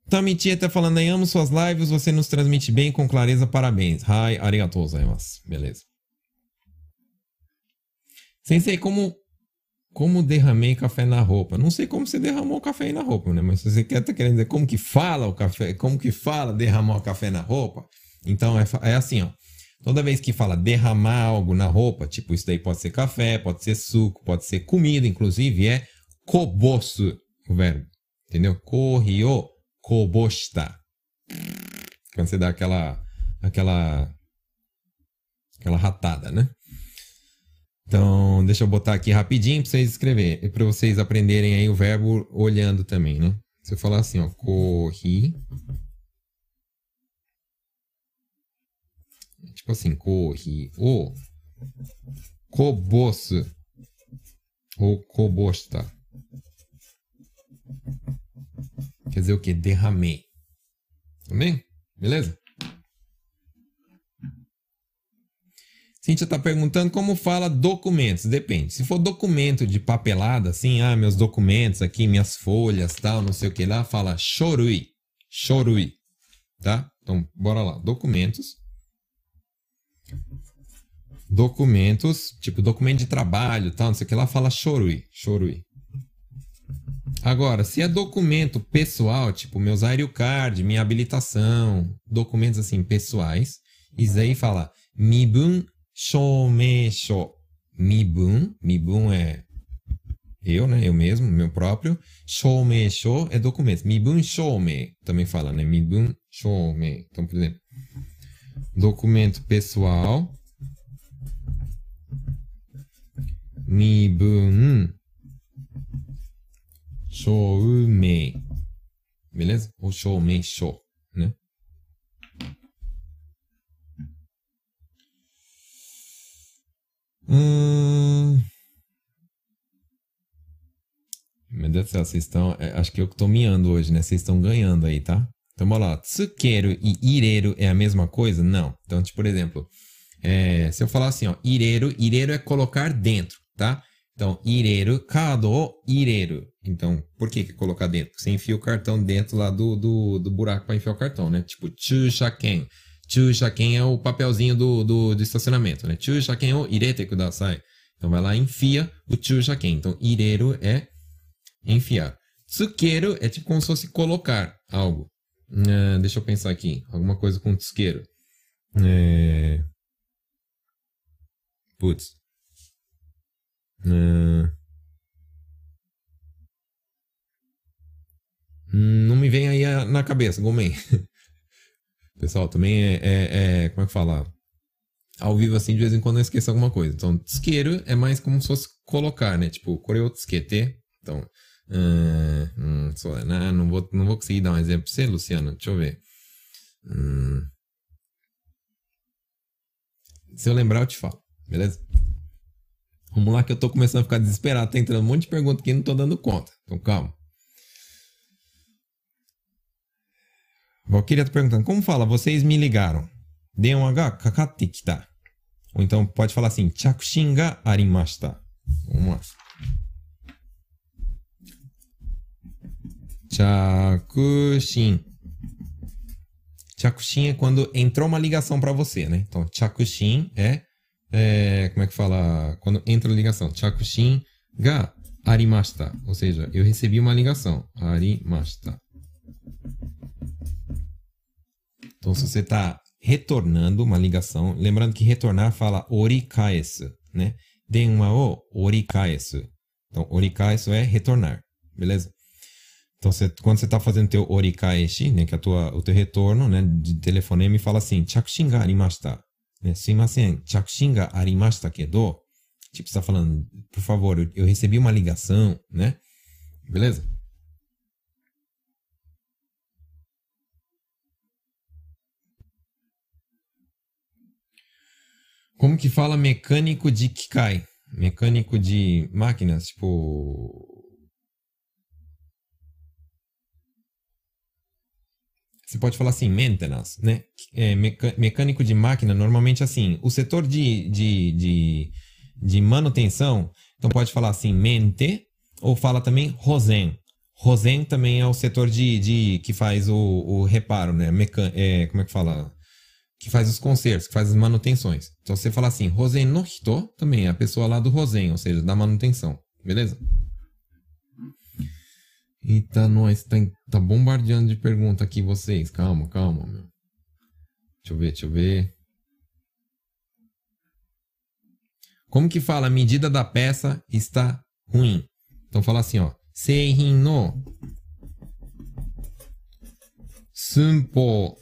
Tamitia tá falando aí, amo suas lives, você nos transmite bem com clareza, parabéns. Hi, arigatou gozaimasu. Beleza. Sensei, como como derramei café na roupa. Não sei como você derramou café na roupa, né? Mas você quer tá querendo dizer como que fala o café, como que fala derramar o café na roupa, então é, é assim, ó. Toda vez que fala derramar algo na roupa, tipo isso daí pode ser café, pode ser suco, pode ser comida, inclusive é kobosu o verbo. Entendeu? Corrio, kobosta. Quando você dá aquela aquela aquela ratada, né? Então, deixa eu botar aqui rapidinho para vocês escreverem, para vocês aprenderem aí o verbo olhando também, né? Se eu falar assim, ó, corri. Tipo assim, corri. O. Cobos. Ou cobosta. Quer dizer o que? Derramei. Também? Beleza? Cíntia está perguntando como fala documentos. Depende. Se for documento de papelada, assim, ah, meus documentos aqui, minhas folhas, tal, não sei o que lá, fala chorui. Chorui. Tá? Então, bora lá. Documentos. Documentos, tipo documento de trabalho, tal, não sei o que lá, fala chorui. Chorui. Agora, se é documento pessoal, tipo meus Card, minha habilitação, documentos assim pessoais, isso aí fala mibun 証明書。身分。身分 é eu, né? Eu mesmo, meu próprio. 証明書 é documento. 身分証明 também fala, né? 身分証明. Então, por exemplo, documento pessoal. 身分証明. Beleza? Ou 証明書, né? Hum... Meu Deus do céu, vocês estão. É, acho que eu que tô miando hoje, né? Vocês estão ganhando aí, tá? Então, bora lá. Tsukeru e ireiro é a mesma coisa? Não. Então, tipo, por exemplo, é, se eu falar assim, ó, ireiro, ireiro é colocar dentro, tá? Então, ireiro, kado ireiro. Então, por que, que colocar dentro? Você enfia o cartão dentro lá do, do, do buraco para enfiar o cartão, né? Tipo, chushaken. Chushaken é o papelzinho do, do, do estacionamento, né? Chushaken o irete kudasai. Então vai lá e enfia o chushaken. Então ireru é enfiar. Tsukeru é tipo como se fosse colocar algo. Uh, deixa eu pensar aqui. Alguma coisa com tsukeru. É... Putz. Uh... Não me vem aí na cabeça, Gomen. Pessoal, também é, é, é, Como é que fala? Ao vivo, assim, de vez em quando eu esqueço alguma coisa. Então, tsukeru é mais como se fosse colocar, né? Tipo, koreo tsukete. Então, hum, só, né? não, vou, não vou conseguir dar um exemplo pra você, Luciano. Deixa eu ver. Hum. Se eu lembrar, eu te falo. Beleza? Vamos lá que eu tô começando a ficar desesperado. Tá entrando um monte de perguntas aqui e não tô dando conta. Então, calma. Valkyria tá perguntando, como fala? Vocês me ligaram. Denwa ga kakatte. Ou então pode falar assim, chakushin ga arimashita. Vamos lá. Chakushin. Chakushin é quando entrou uma ligação para você, né? Então, chakushin é, é, Como é que fala? Quando entra a ligação. Chakushin ga arimashita. Ou seja, eu recebi uma ligação. Arimashita. Então, se você está retornando uma ligação, lembrando que retornar fala orikaesu, né? Denwa o orikaesu. Então, orikaesu é retornar, beleza? Então, você, quando você está fazendo teu orikaeshi, né, que é tua, o teu retorno, né, de telefonema, e fala assim, chakushin ga arimashita. Né? Sumimasen, chakushin ga arimashita kedo. Tipo, você está falando, por favor, eu, eu recebi uma ligação, né? Beleza? Como que fala mecânico de Kikai? Mecânico de máquinas, tipo. Você pode falar assim, maintenance, né? É, mecânico de máquina, normalmente assim. O setor de, de, de, de manutenção, então pode falar assim, mente, ou fala também rosen. Rosen também é o setor de, de que faz o, o reparo, né? Mecan é, como é que fala? Que faz os concertos, que faz as manutenções. Então você fala assim, Rosen no Hito também é a pessoa lá do Rosen, ou seja, da manutenção. Beleza? Eita, nós, tá, tá bombardeando de pergunta aqui vocês. Calma, calma, meu. Deixa eu ver, deixa eu ver. Como que fala? A medida da peça está ruim. Então fala assim, ó. Seihin no sunpo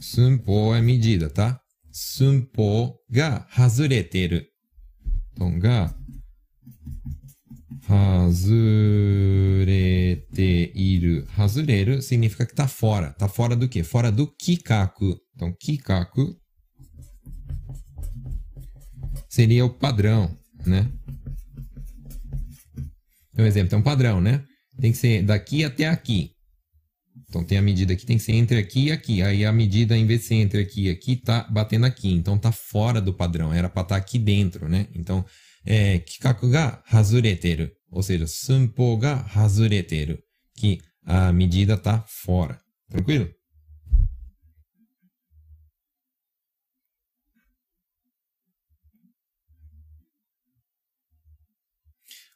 Sunpo é medida, tá? Sunpo ga hazureteru. Então, ga hazureteiru. Hazureru significa que tá fora. Tá fora do quê? Fora do kikaku. Então, kikaku seria o padrão, né? Então, exemplo, tem um padrão, né? Tem que ser daqui até aqui. Então tem a medida que tem que ser entre aqui e aqui. Aí a medida, em vez de ser entre aqui e aqui, tá batendo aqui. Então tá fora do padrão. Era para estar tá aqui dentro, né? Então, é, kikaku ga hazureteru. Ou seja, sunpo ga hazureteru. Que a medida tá fora. Tranquilo?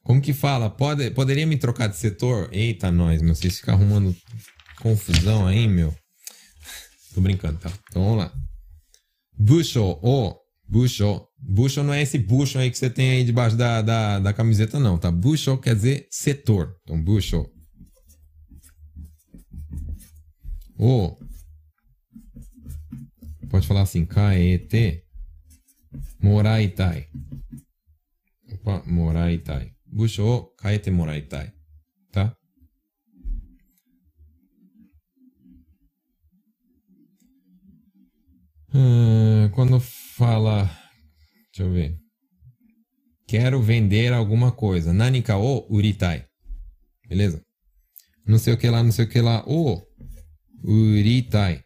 Como que fala? Pode, poderia me trocar de setor? Eita, nós, meu. Vocês ficam arrumando confusão aí, meu. Tô brincando, tá? Então vamos lá. Busho, o busho. Busho não é esse bucho aí que você tem aí debaixo da, da, da camiseta, não, tá? Busho quer dizer setor. Então, busho. O. Pode falar assim, kaete moraitai. Opa, moraitai. Busho kaete moraitai. Hum, quando fala. Deixa eu ver. Quero vender alguma coisa. Nanika o uritai. Beleza? Não sei o que lá, não sei o que lá. O uritai.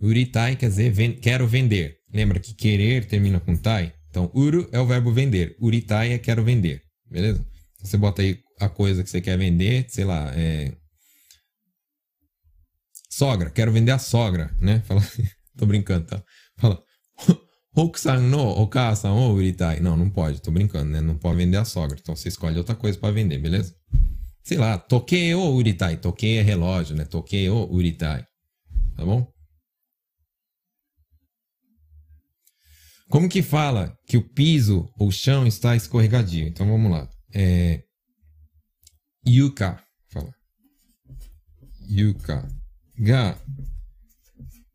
Uritai quer dizer ven quero vender. Lembra que querer termina com tai? Então, uru é o verbo vender. Uritai é quero vender. Beleza? Você bota aí a coisa que você quer vender, sei lá, é Sogra, quero vender a sogra, né? Fala assim, tô brincando, tá? Fala, Hokusan no okasan o uritai. Não, não pode, tô brincando, né? Não pode vender a sogra. Então você escolhe outra coisa para vender, beleza? sei lá, toque o uritai. Toque é relógio, né? Toque o uritai. Tá bom? Como que fala que o piso ou chão está escorregadio? Então vamos lá. É... Yuka. Fala. Yuka. Ga.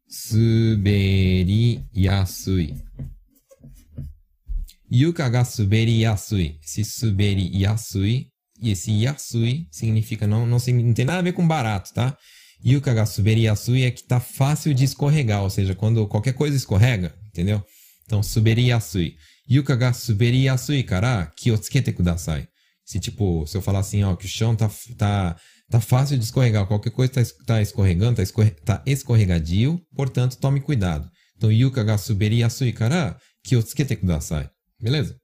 Suberi yasui. Yuka ga suberi yasui. Esse suberi. E esse yasui significa não, não, não tem nada a ver com barato, tá? Yuka ga suberi yasui é que tá fácil de escorregar, ou seja, quando qualquer coisa escorrega, entendeu? Então, suberi yasui. Yuka ga suberi yasui kara kiyotsukete kudasai. Se tipo, se eu falar assim, ó, que o chão tá, tá, tá fácil de escorregar, qualquer coisa tá, tá escorregando, tá, escorre, tá escorregadio, portanto, tome cuidado. Então, yuka ga suberi yasui kara kiyotsukete kudasai. Beleza?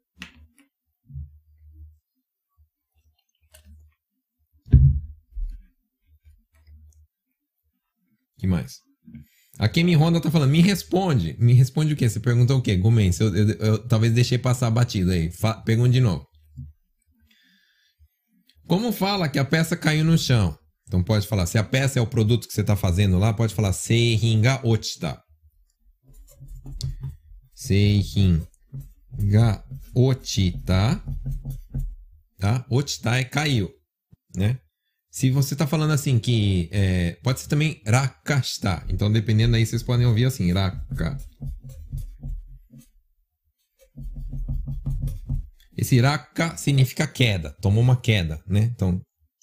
que mais? A Kemi Honda tá falando, me responde. Me responde o quê? Você perguntou o quê? Gomen, eu, eu, eu, talvez deixei passar a batida aí. Fa pergunta de novo. Como fala que a peça caiu no chão? Então pode falar, se a peça é o produto que você está fazendo lá, pode falar Seihinga Ochita. Seihinga Ochita. Tá? Ochita é caiu, né? Se você está falando assim que é, pode ser também rakasta. Então, dependendo aí, vocês podem ouvir assim, raka. Esse raka significa queda, tomou uma queda, né? Então,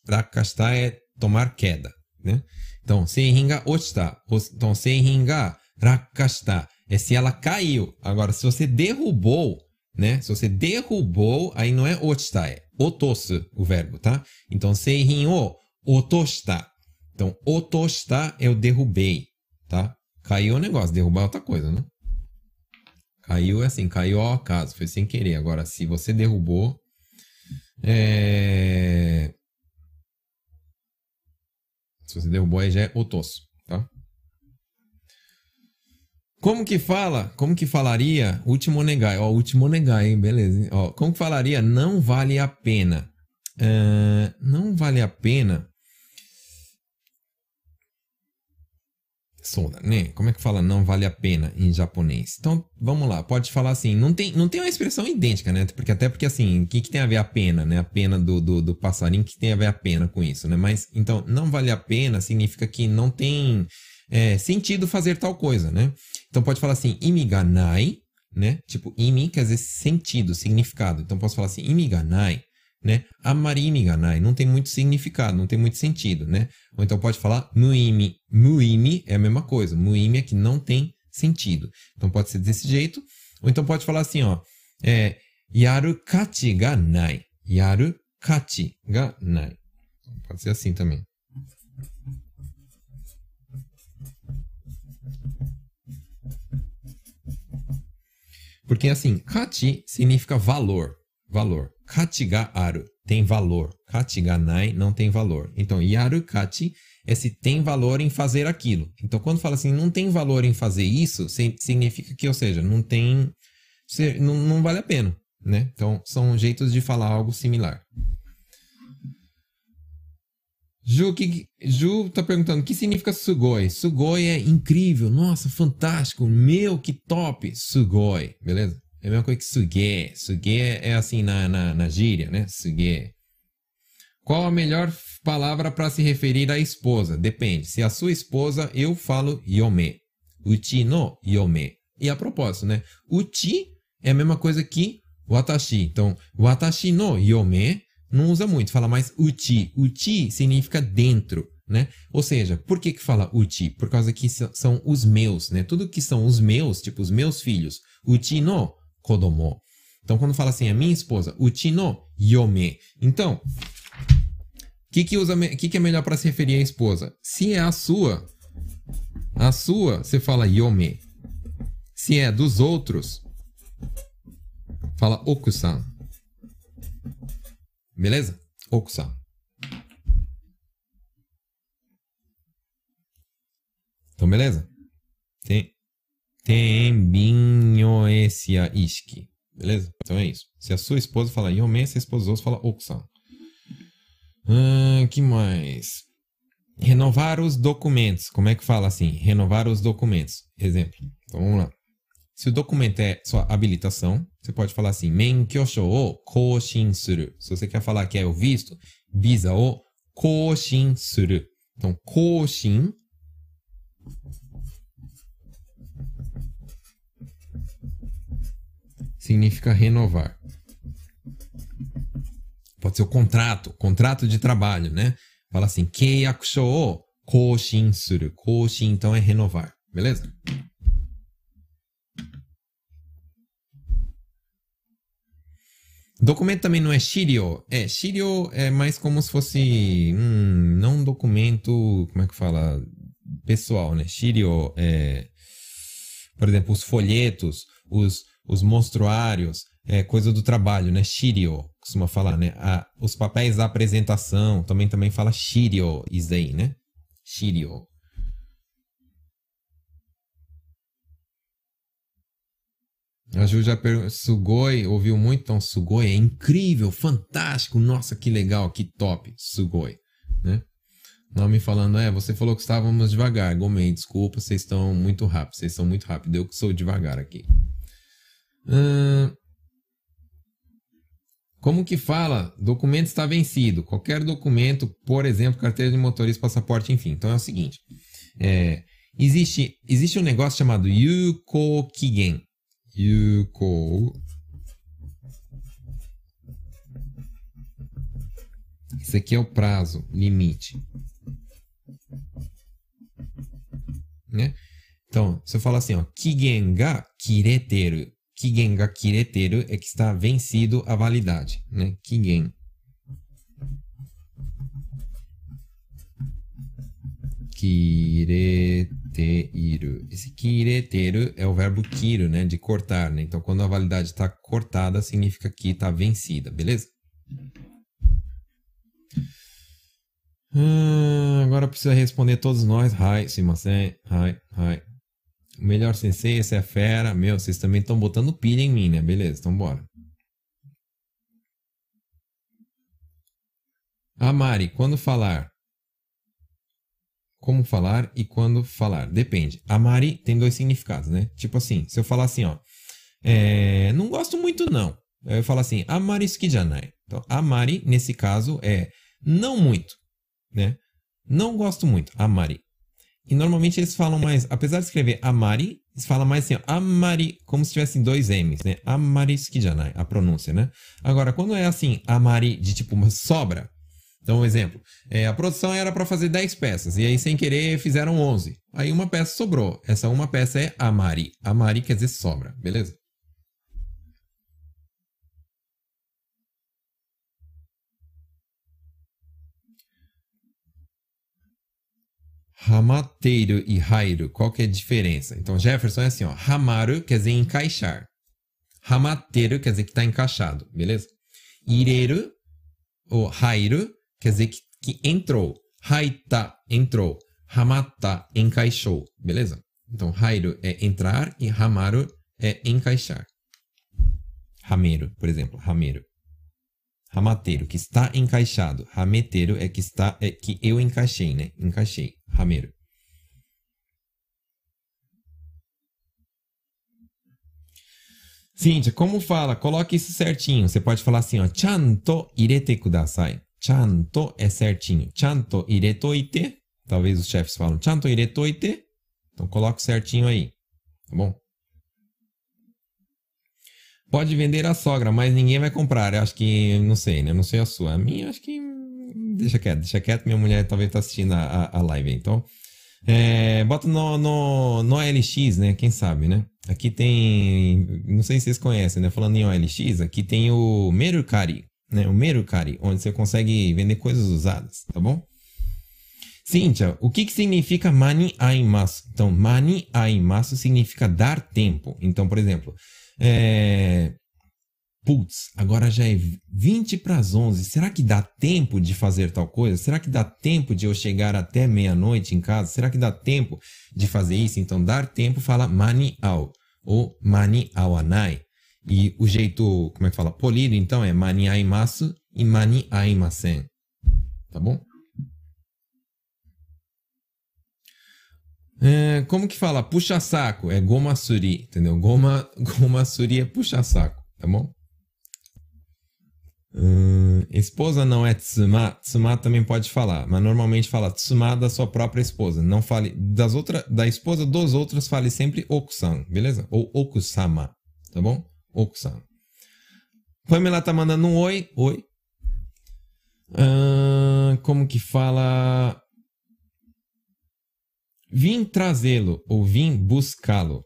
rakasta é tomar queda, né? Então, seihinga ochita. Então, seihinga rakasta é se ela caiu. Agora, se você derrubou, né? Se você derrubou, aí não é ochita, é otosu o verbo, tá? Então, seihin o otoshita. Então, otoshita eu derrubei, tá? Caiu o negócio, derrubar é outra coisa, né? Caiu é assim, caiu ao acaso, foi sem querer. Agora, se você derrubou, é... Se você derrubou, aí já é otoso, tá? Como que fala? Como que falaria? Último negai. Ó, último negai, hein? Beleza. Ó, como que falaria? Não vale a pena. Uh, não vale a pena. Soda, né? Como é que fala não vale a pena em japonês? Então, vamos lá. Pode falar assim. Não tem, não tem uma expressão idêntica, né? Porque até porque assim, o que, que tem a ver a pena, né? A pena do, do, do passarinho, que tem a ver a pena com isso, né? Mas, então, não vale a pena significa que não tem é, sentido fazer tal coisa, né? Então pode falar assim, imiganai, né? Tipo, imi quer dizer sentido, significado. Então posso falar assim, imiganai, né? Amari imiganai, não tem muito significado, não tem muito sentido, né? Ou então pode falar muimi. Muimi é a mesma coisa. Muimi é que não tem sentido. Então pode ser desse jeito. Ou então pode falar assim, ó, é, yaru kachi ga nai. Yaru kachi ga nai. Pode ser assim também. Porque assim, kachi significa valor, valor. Kachi aru, tem valor. Kachi nai, não tem valor. Então, yaru kachi é se tem valor em fazer aquilo. Então, quando fala assim, não tem valor em fazer isso, significa que, ou seja, não tem, não, não vale a pena, né? Então, são jeitos de falar algo similar. Ju, que, Ju tá perguntando, o que significa sugoi? Sugoi é incrível, nossa, fantástico, meu, que top, sugoi, beleza? É a mesma coisa que suge. Suge é assim na, na, na gíria, né? Suge. Qual a melhor palavra para se referir à esposa? Depende. Se a sua esposa, eu falo yome. Uchi no yome. E a propósito, né? Uchi é a mesma coisa que watashi. Então, watashi no yome não usa muito, fala mais uchi. Uchi significa dentro, né? Ou seja, por que que fala uchi? Por causa que são os meus, né? Tudo que são os meus, tipo os meus filhos, uchi no kodomo. Então, quando fala assim, a minha esposa, uchi no yome. Então, o que que, usa, que que é melhor para se referir à esposa? Se é a sua, a sua, você fala yome. Se é dos outros, fala okusan. Beleza? Okusan. Então, beleza? Tem. Tembinhoesia ishiki. Beleza? Então é isso. Se a sua esposa fala Yome, se a esposa dos outros fala Okusan. que mais? Renovar os documentos. Como é que fala assim? Renovar os documentos. Exemplo. Então vamos lá. Se o documento é sua habilitação, você pode falar assim: Menkyosho o koshin suru. Se você quer falar que é o visto, visa o koshin suru. Então, koshin significa renovar. Pode ser o contrato, contrato de trabalho, né? Fala assim, keiyakusho o koshin suru. Koshin, então, é renovar. Beleza? Documento também não é shirio. É, shirio é mais como se fosse. Hum, não um documento. Como é que fala? Pessoal, né? Shirio é. Por exemplo, os folhetos, os, os monstruários, é coisa do trabalho, né? Shirio, costuma falar, né? Ah, os papéis da apresentação, também também fala shirio, aí, né? Shirio. A Ju já perguntou, Sugoi, ouviu muito? Então, Sugoi é incrível, fantástico, nossa, que legal, que top, Sugoi, né? Nome falando, é, você falou que estávamos devagar, Gomei, desculpa, vocês estão muito rápido, vocês estão muito rápido, eu que sou devagar aqui. Hum, como que fala? Documento está vencido. Qualquer documento, por exemplo, carteira de motorista, passaporte, enfim. Então é o seguinte: é, existe, existe um negócio chamado Yuko Kigen. Yuko. Esse aqui é o prazo, limite. Né? Então, se eu falar assim, ó, kigen ga kireteru. Kigen ga kireteru é que está vencido a validade, né? Kigen. Kireteiru. Esse kireteiru é o verbo kiro, né? De cortar, né? Então, quando a validade está cortada, significa que está vencida, beleza? Hum, agora precisa responder todos nós. Hi, simasen. Hi, hi. Melhor sensei, esse é fera. Meu, vocês também estão botando pilha em mim, né? Beleza, então bora. Ah, Mari, quando falar? Como falar e quando falar? Depende. Amari tem dois significados, né? Tipo assim, se eu falar assim, ó. É, não gosto muito, não. Eu falo assim, amari janai. Então, amari, nesse caso, é não muito, né? Não gosto muito, amari. E normalmente eles falam mais, apesar de escrever amari, eles falam mais assim, ó, amari, como se tivessem dois M's, né? Amari janai, a pronúncia, né? Agora, quando é assim, amari de tipo uma sobra, então, um exemplo, é, a produção era para fazer 10 peças, e aí, sem querer, fizeram 11. Aí uma peça sobrou. Essa uma peça é amari. Amari quer dizer sobra, beleza? Hamateiro e hairu, qual que é a diferença? Então, Jefferson é assim, ó. Hamaru quer dizer encaixar. Hamateiro quer dizer que está encaixado, beleza? Ireru ou hairu quer dizer que, que entrou. Haita, entrou. Hamata, encaixou. Beleza? Então, hairu é entrar e hamaru é encaixar. Rameiro, por exemplo, rameiro. Ramateiro, que está encaixado. Rameteiro é que está é que eu encaixei, né? Encaixei. Rameiro. Cíntia, como fala? Coloque isso certinho. Você pode falar assim, ó. Chanto irete kudasai. Chanto é certinho. Chanto iretoite. Talvez os chefes falam chanto iretoite. Então coloque certinho aí. Tá bom? Pode vender a sogra, mas ninguém vai comprar. Eu acho que, não sei, né? Não sei a sua. A minha, acho que. Deixa quieto, deixa quieto. Minha mulher talvez tá assistindo a, a live. Então, é, bota no, no, no OLX, né? Quem sabe, né? Aqui tem. Não sei se vocês conhecem, né? Falando em OLX, aqui tem o Mercari né? O Mercari, onde você consegue vender coisas usadas, tá bom? Cíntia, o que, que significa mani aimasu? Então, mani aimasu significa dar tempo. Então, por exemplo, é... Putz, agora já é 20 para as 11. Será que dá tempo de fazer tal coisa? Será que dá tempo de eu chegar até meia-noite em casa? Será que dá tempo de fazer isso? Então, dar tempo fala mani ao ou mani awanai. E o jeito, como é que fala? Polido, então, é mani aimasu e mani aimasen. Tá bom? É, como que fala? Puxa saco. É goma suri, entendeu? Goma, goma suri é puxa saco, tá bom? Hum, esposa não é tsuma. Tsuma também pode falar, mas normalmente fala tsuma da sua própria esposa. Não fale das outras, da esposa dos outros, fale sempre okusan, beleza? Ou okusama, tá bom? Okusan. Pamela tá mandando um oi. Oi. Hum, como que fala? Vim trazê-lo ou vim buscá-lo,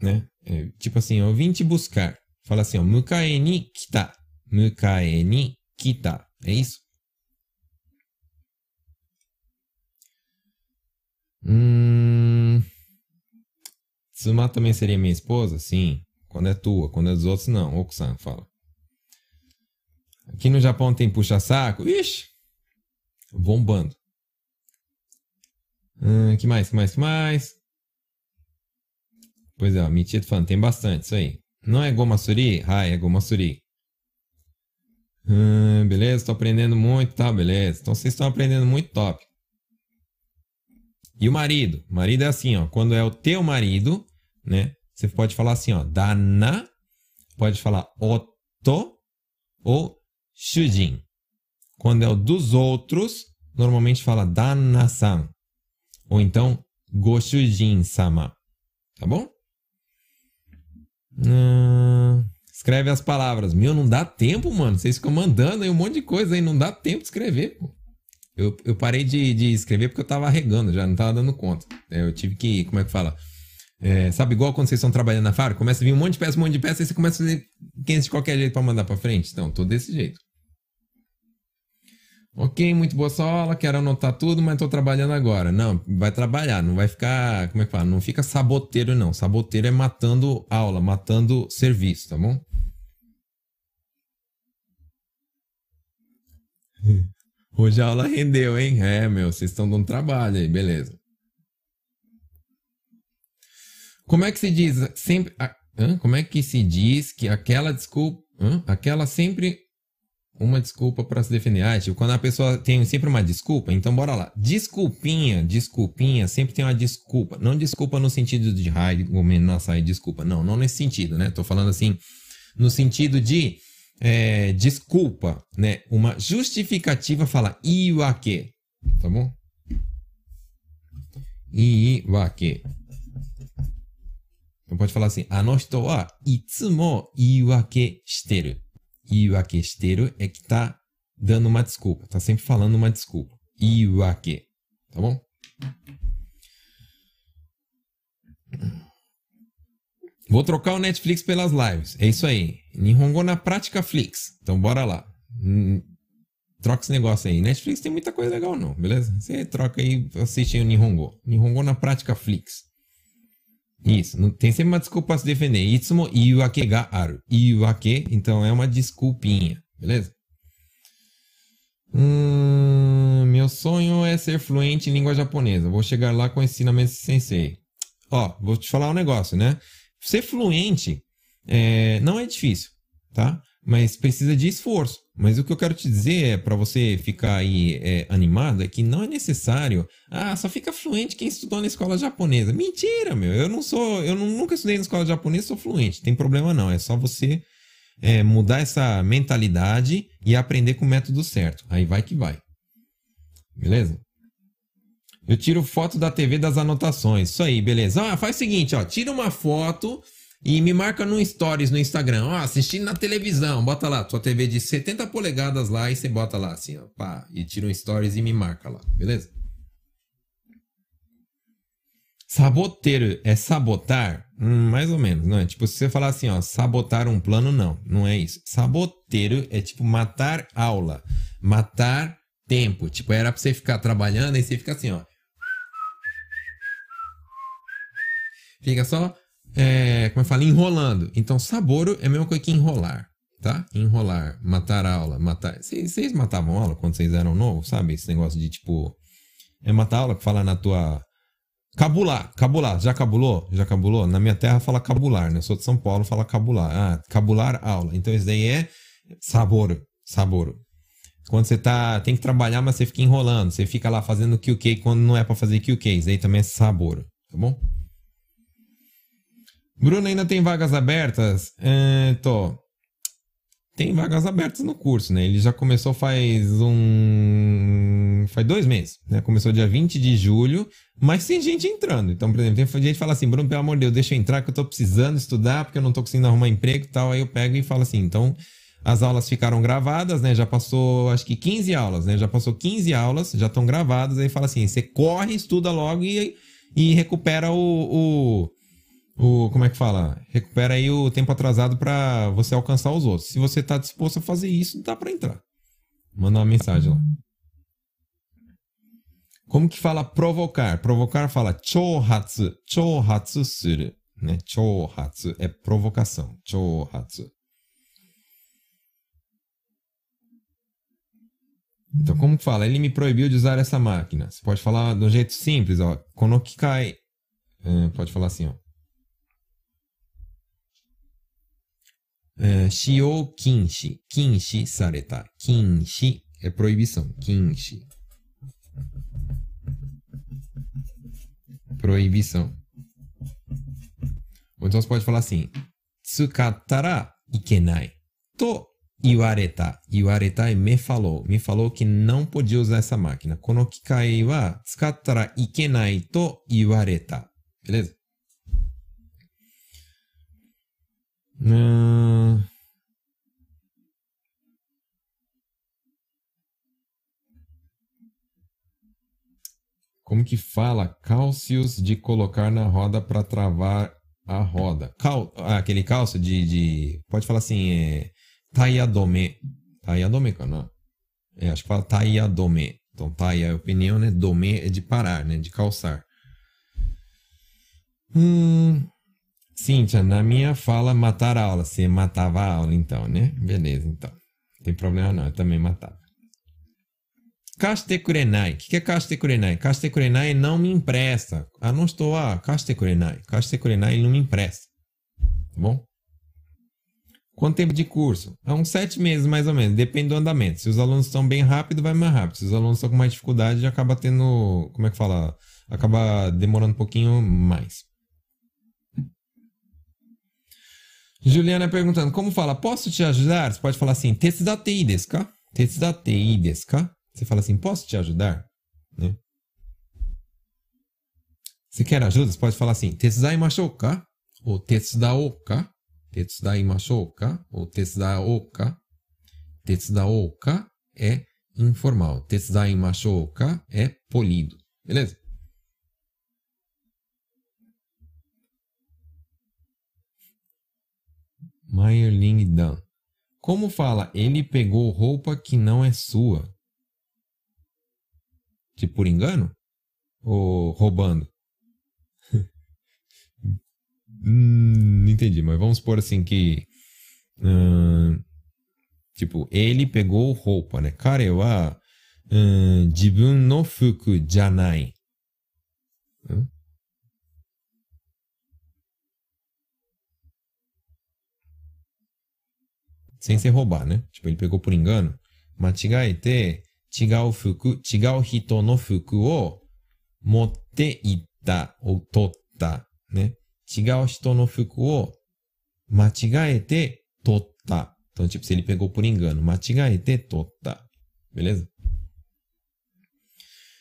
né? É, tipo assim, eu vim te buscar. Fala assim, ó, mukae ni kita. Mukae ni kita. É isso? Hum... Tsuma também seria minha esposa? Sim. Quando é tua, quando é dos outros, não. Okusan fala. Aqui no Japão tem puxa-saco. Ixi! Bombando. Hum, que mais, que mais, que mais? Pois é, ó, Michito falando, tem bastante, isso aí. Não é Gomasuri? Ah, é Gomasuri. Hum, beleza, estou aprendendo muito, tá, beleza. Então vocês estão aprendendo muito top. E o marido? O marido é assim, ó. Quando é o teu marido, né? Você pode falar assim, ó. Dana, pode falar oto ou shujin. Quando é o dos outros, normalmente fala dana-san. Ou então, Goshujin-sama. Tá bom? Escreve as palavras. Meu, não dá tempo, mano. Vocês ficam mandando aí um monte de coisa aí. Não dá tempo de escrever, pô. Eu, eu parei de, de escrever porque eu tava arregando, já não tava dando conta. É, eu tive que, como é que fala? É, sabe, igual quando vocês estão trabalhando na fábrica, começa a vir um monte de peça, um monte de peça, e você começa a fazer 500 de qualquer jeito para mandar para frente. Então, tô desse jeito. Ok, muito boa sua aula, quero anotar tudo, mas estou trabalhando agora. Não, vai trabalhar, não vai ficar, como é que fala? Não fica saboteiro não. Saboteiro é matando aula, matando serviço, tá bom? Hoje a aula rendeu, hein? É, meu, vocês estão dando trabalho aí, beleza. Como é que se diz sempre... Hã? Como é que se diz que aquela desculpa... Aquela sempre uma desculpa para se defender. Ah, tipo, quando a pessoa tem sempre uma desculpa, então bora lá. Desculpinha, desculpinha, sempre tem uma desculpa. Não desculpa no sentido de raio, nossa, desculpa. Não, não nesse sentido, né? Tô falando assim, no sentido de é, desculpa, né? Uma justificativa fala iwake, tá bom? Iwake. Então pode falar assim, anohito wa itsumo iwake shiteru. Iwake shiteru é que tá dando uma desculpa, tá sempre falando uma desculpa. Iwake, tá bom? Vou trocar o Netflix pelas lives. É isso aí. Nihongo na prática Flix. Então bora lá. Hum, troca esse negócio aí. Netflix tem muita coisa legal não, beleza? Você troca aí, assiste aí o Nihongo. Nihongo na prática Flix. Isso, tem sempre uma desculpa para se defender. Itsumo iwake ga aru. Iwake, então é uma desculpinha, beleza? Hum, meu sonho é ser fluente em língua japonesa. Vou chegar lá com ensinamento sensei. Ó, vou te falar um negócio, né? Ser fluente é, não é difícil, tá? Mas precisa de esforço. Mas o que eu quero te dizer é para você ficar aí é, animado é que não é necessário. Ah, só fica fluente quem estudou na escola japonesa. Mentira, meu. Eu não sou, eu nunca estudei na escola japonesa, sou fluente. Tem problema não. É só você é, mudar essa mentalidade e aprender com o método certo. Aí vai que vai. Beleza? Eu tiro foto da TV das anotações. Isso aí, beleza. Ah, faz o seguinte, ó, tira uma foto e me marca no Stories no Instagram, ó, assistindo na televisão, bota lá, sua TV de 70 polegadas lá e você bota lá assim, ó, pá, e tira um Stories e me marca lá, beleza? Saboteiro é sabotar? Hum, mais ou menos, não é? Tipo, se você falar assim, ó, sabotar um plano, não, não é isso. Saboteiro é tipo matar aula, matar tempo. Tipo, era pra você ficar trabalhando e você fica assim, ó. Fica só é, como eu falo, enrolando. Então, saboro é a mesma coisa que enrolar, tá? Enrolar, matar aula, matar. Vocês matavam aula quando vocês eram novos, sabe? Esse negócio de tipo. É matar aula que fala na tua. Cabular, cabular, já cabulou? Já cabulou? Na minha terra fala cabular, né? Eu sou de São Paulo, fala cabular. Ah, cabular aula. Então isso daí é saboro, saboro. Quando você tá, tem que trabalhar, mas você fica enrolando. Você fica lá fazendo QK quando não é para fazer QKs. Aí também é sabor, tá bom? Bruno, ainda tem vagas abertas? É, tô. Tem vagas abertas no curso, né? Ele já começou faz um. faz dois meses, né? Começou dia 20 de julho, mas tem gente entrando. Então, por exemplo, tem gente que fala assim: Bruno, pelo amor de Deus, deixa eu entrar que eu tô precisando estudar, porque eu não tô conseguindo arrumar emprego e tal. Aí eu pego e falo assim: então, as aulas ficaram gravadas, né? Já passou, acho que 15 aulas, né? Já passou 15 aulas, já estão gravadas. Aí fala assim: você corre, estuda logo e, e recupera o, o o como é que fala? Recupera aí o tempo atrasado para você alcançar os outros. Se você tá disposto a fazer isso, dá para entrar. Manda uma mensagem lá. Como que fala provocar? Provocar fala chohatsu, chohatsu suru, né? Chohatsu é provocação, chohatsu. Então, como que fala? Ele me proibiu de usar essa máquina. Você pode falar um jeito simples, ó. Konokikai. É, pode falar assim, ó. えー、使用禁止、禁止された、禁止、é proibição, 禁止。proibição. Ou então você pode falar assim, tsukatara ikenai, to iwareta. Iwareta é me falou, me falou que não podia usar essa máquina. Kono kikai wa tsukatara ikenai to iwareta. Beleza? Hum... Como que fala cálcios de colocar na roda para travar a roda? Cal... Ah, aquele cálcio de, de. Pode falar assim, é. Taiadome. Taiadome, cara. É, acho que fala taiadome. Então, taia é opinião, né? Dome é de parar, né? De calçar. Hum. Cíntia, na minha fala matar a aula. Você matava a aula, então, né? Beleza, então. Não tem problema não, eu também matava. Kaste kurenai. O que é? Kaste kurenai não me empresta. Ah, não estou. Ah, kaste kurenai. Kaste kurenai não me empresta. Tá bom? Quanto tempo de curso? É uns sete meses, mais ou menos. Depende do andamento. Se os alunos estão bem rápido, vai mais rápido. Se os alunos estão com mais dificuldade, acaba tendo. Como é que fala? Acaba demorando um pouquinho mais. Juliana perguntando, como fala, posso te ajudar? Você pode falar assim, tetsudatei desu ka? Tetsudatei desu ka? Você fala assim, posso te ajudar? Né? Você quer ajuda? Você pode falar assim, tetsudaimashou ka? Ou tetsudao ka? Tetsudaimashou ka? Ou tetsudao ka? Tetsudao ka é informal. Tetsudaimashou ka é polido. Beleza? Mayerling Dan. Como fala, ele pegou roupa que não é sua? Tipo, por engano? Ou roubando? hum, entendi, mas vamos supor assim que. Hum, tipo, ele pegou roupa, né? Kare wa jibun no fuku janai. Sem ser roubar, né? Tipo, ele pegou por engano. Machigaete, chigau fuku, chigau hito no fuku o motte itta ou totta, né? Chigau hito no fuku o machigaete totta. Então, tipo, se ele pegou por engano, machigaete totta. Beleza?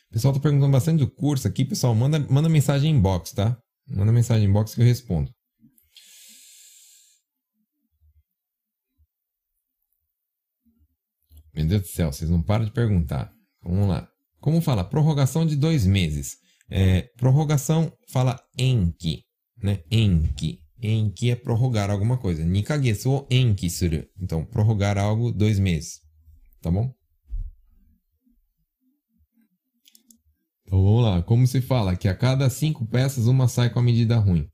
Pessoal tá perguntando bastante do curso aqui, pessoal. Manda, manda mensagem em inbox, tá? Manda mensagem em inbox que eu respondo. Meu Deus do céu, vocês não param de perguntar. Vamos lá. Como fala? Prorrogação de dois meses. É, prorrogação fala enki, né? Enki. Enki é prorrogar alguma coisa. Nikagesu o enki suru. Então, prorrogar algo dois meses. Tá bom? Então vamos lá. Como se fala que a cada cinco peças uma sai com a medida ruim.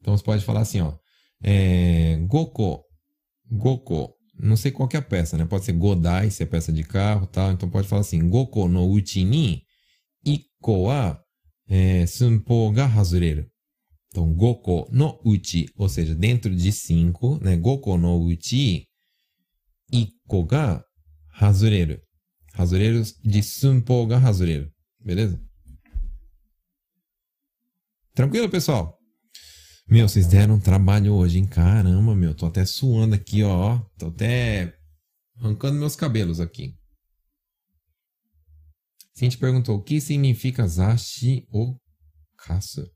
Então você pode falar assim, ó. É, goko. Goko não sei qual que é a peça, né? Pode ser Godai, se é peça de carro tal. Então pode falar assim, Goko no uchi ni ikko wa é, sunpo ga hazureru. Então, Goko no uchi, ou seja, dentro de cinco, né? Goko no uchi ikko ga hazureru. Rasureiros de Sunpoga Rasureiro. Beleza? Tranquilo, pessoal? Meu, vocês deram trabalho hoje, hein? Caramba, meu. Tô até suando aqui, ó. Tô até arrancando meus cabelos aqui. Cinti perguntou o que significa Zashi Okasu.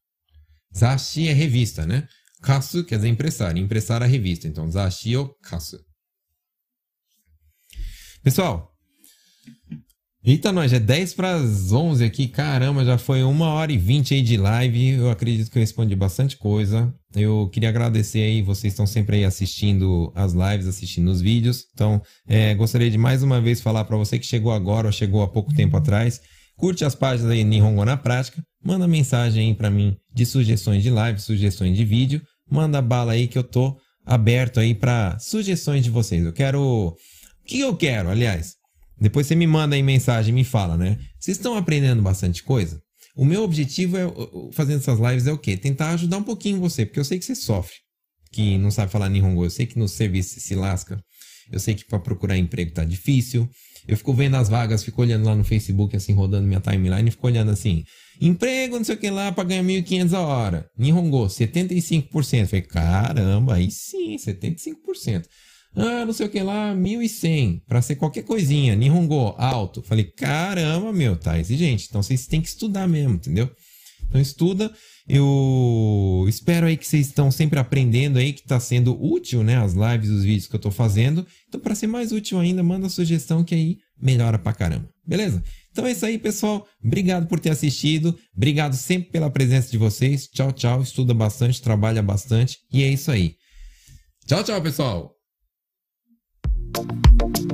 Zashi é revista, né? Kasu quer dizer emprestar. Emprestar a revista. Então, Zashi Okasu. Pessoal, Eita, nós, é 10 para as 11 aqui. Caramba, já foi uma hora e 20 aí de live. Eu acredito que eu respondi bastante coisa. Eu queria agradecer aí, vocês estão sempre aí assistindo as lives, assistindo os vídeos. Então, é, gostaria de mais uma vez falar para você que chegou agora ou chegou há pouco tempo atrás. Curte as páginas aí Nihongo na Prática. Manda mensagem aí para mim de sugestões de live, sugestões de vídeo. Manda bala aí que eu tô aberto aí para sugestões de vocês. Eu quero. O que eu quero, aliás? Depois você me manda aí mensagem, me fala, né? Vocês estão aprendendo bastante coisa? O meu objetivo é, fazendo essas lives é o quê? Tentar ajudar um pouquinho você, porque eu sei que você sofre, que não sabe falar Nihongo, eu sei que no serviço você se lasca, eu sei que para procurar emprego tá difícil. Eu fico vendo as vagas, fico olhando lá no Facebook, assim, rodando minha timeline, e fico olhando assim, emprego, não sei o que lá, para ganhar 1.500 a hora. Nihongo, 75%. falei, caramba, aí sim, 75%. Ah, não sei o que lá, 1.100 para ser qualquer coisinha. Nihongo, alto. Falei, caramba, meu, tá exigente. Então vocês têm que estudar mesmo, entendeu? Então estuda. Eu espero aí que vocês estão sempre aprendendo aí, que está sendo útil, né? As lives, os vídeos que eu estou fazendo. Então, para ser mais útil ainda, manda sugestão que aí melhora pra caramba. Beleza? Então é isso aí, pessoal. Obrigado por ter assistido. Obrigado sempre pela presença de vocês. Tchau, tchau. Estuda bastante, trabalha bastante. E é isso aí. Tchau, tchau, pessoal. Thank you.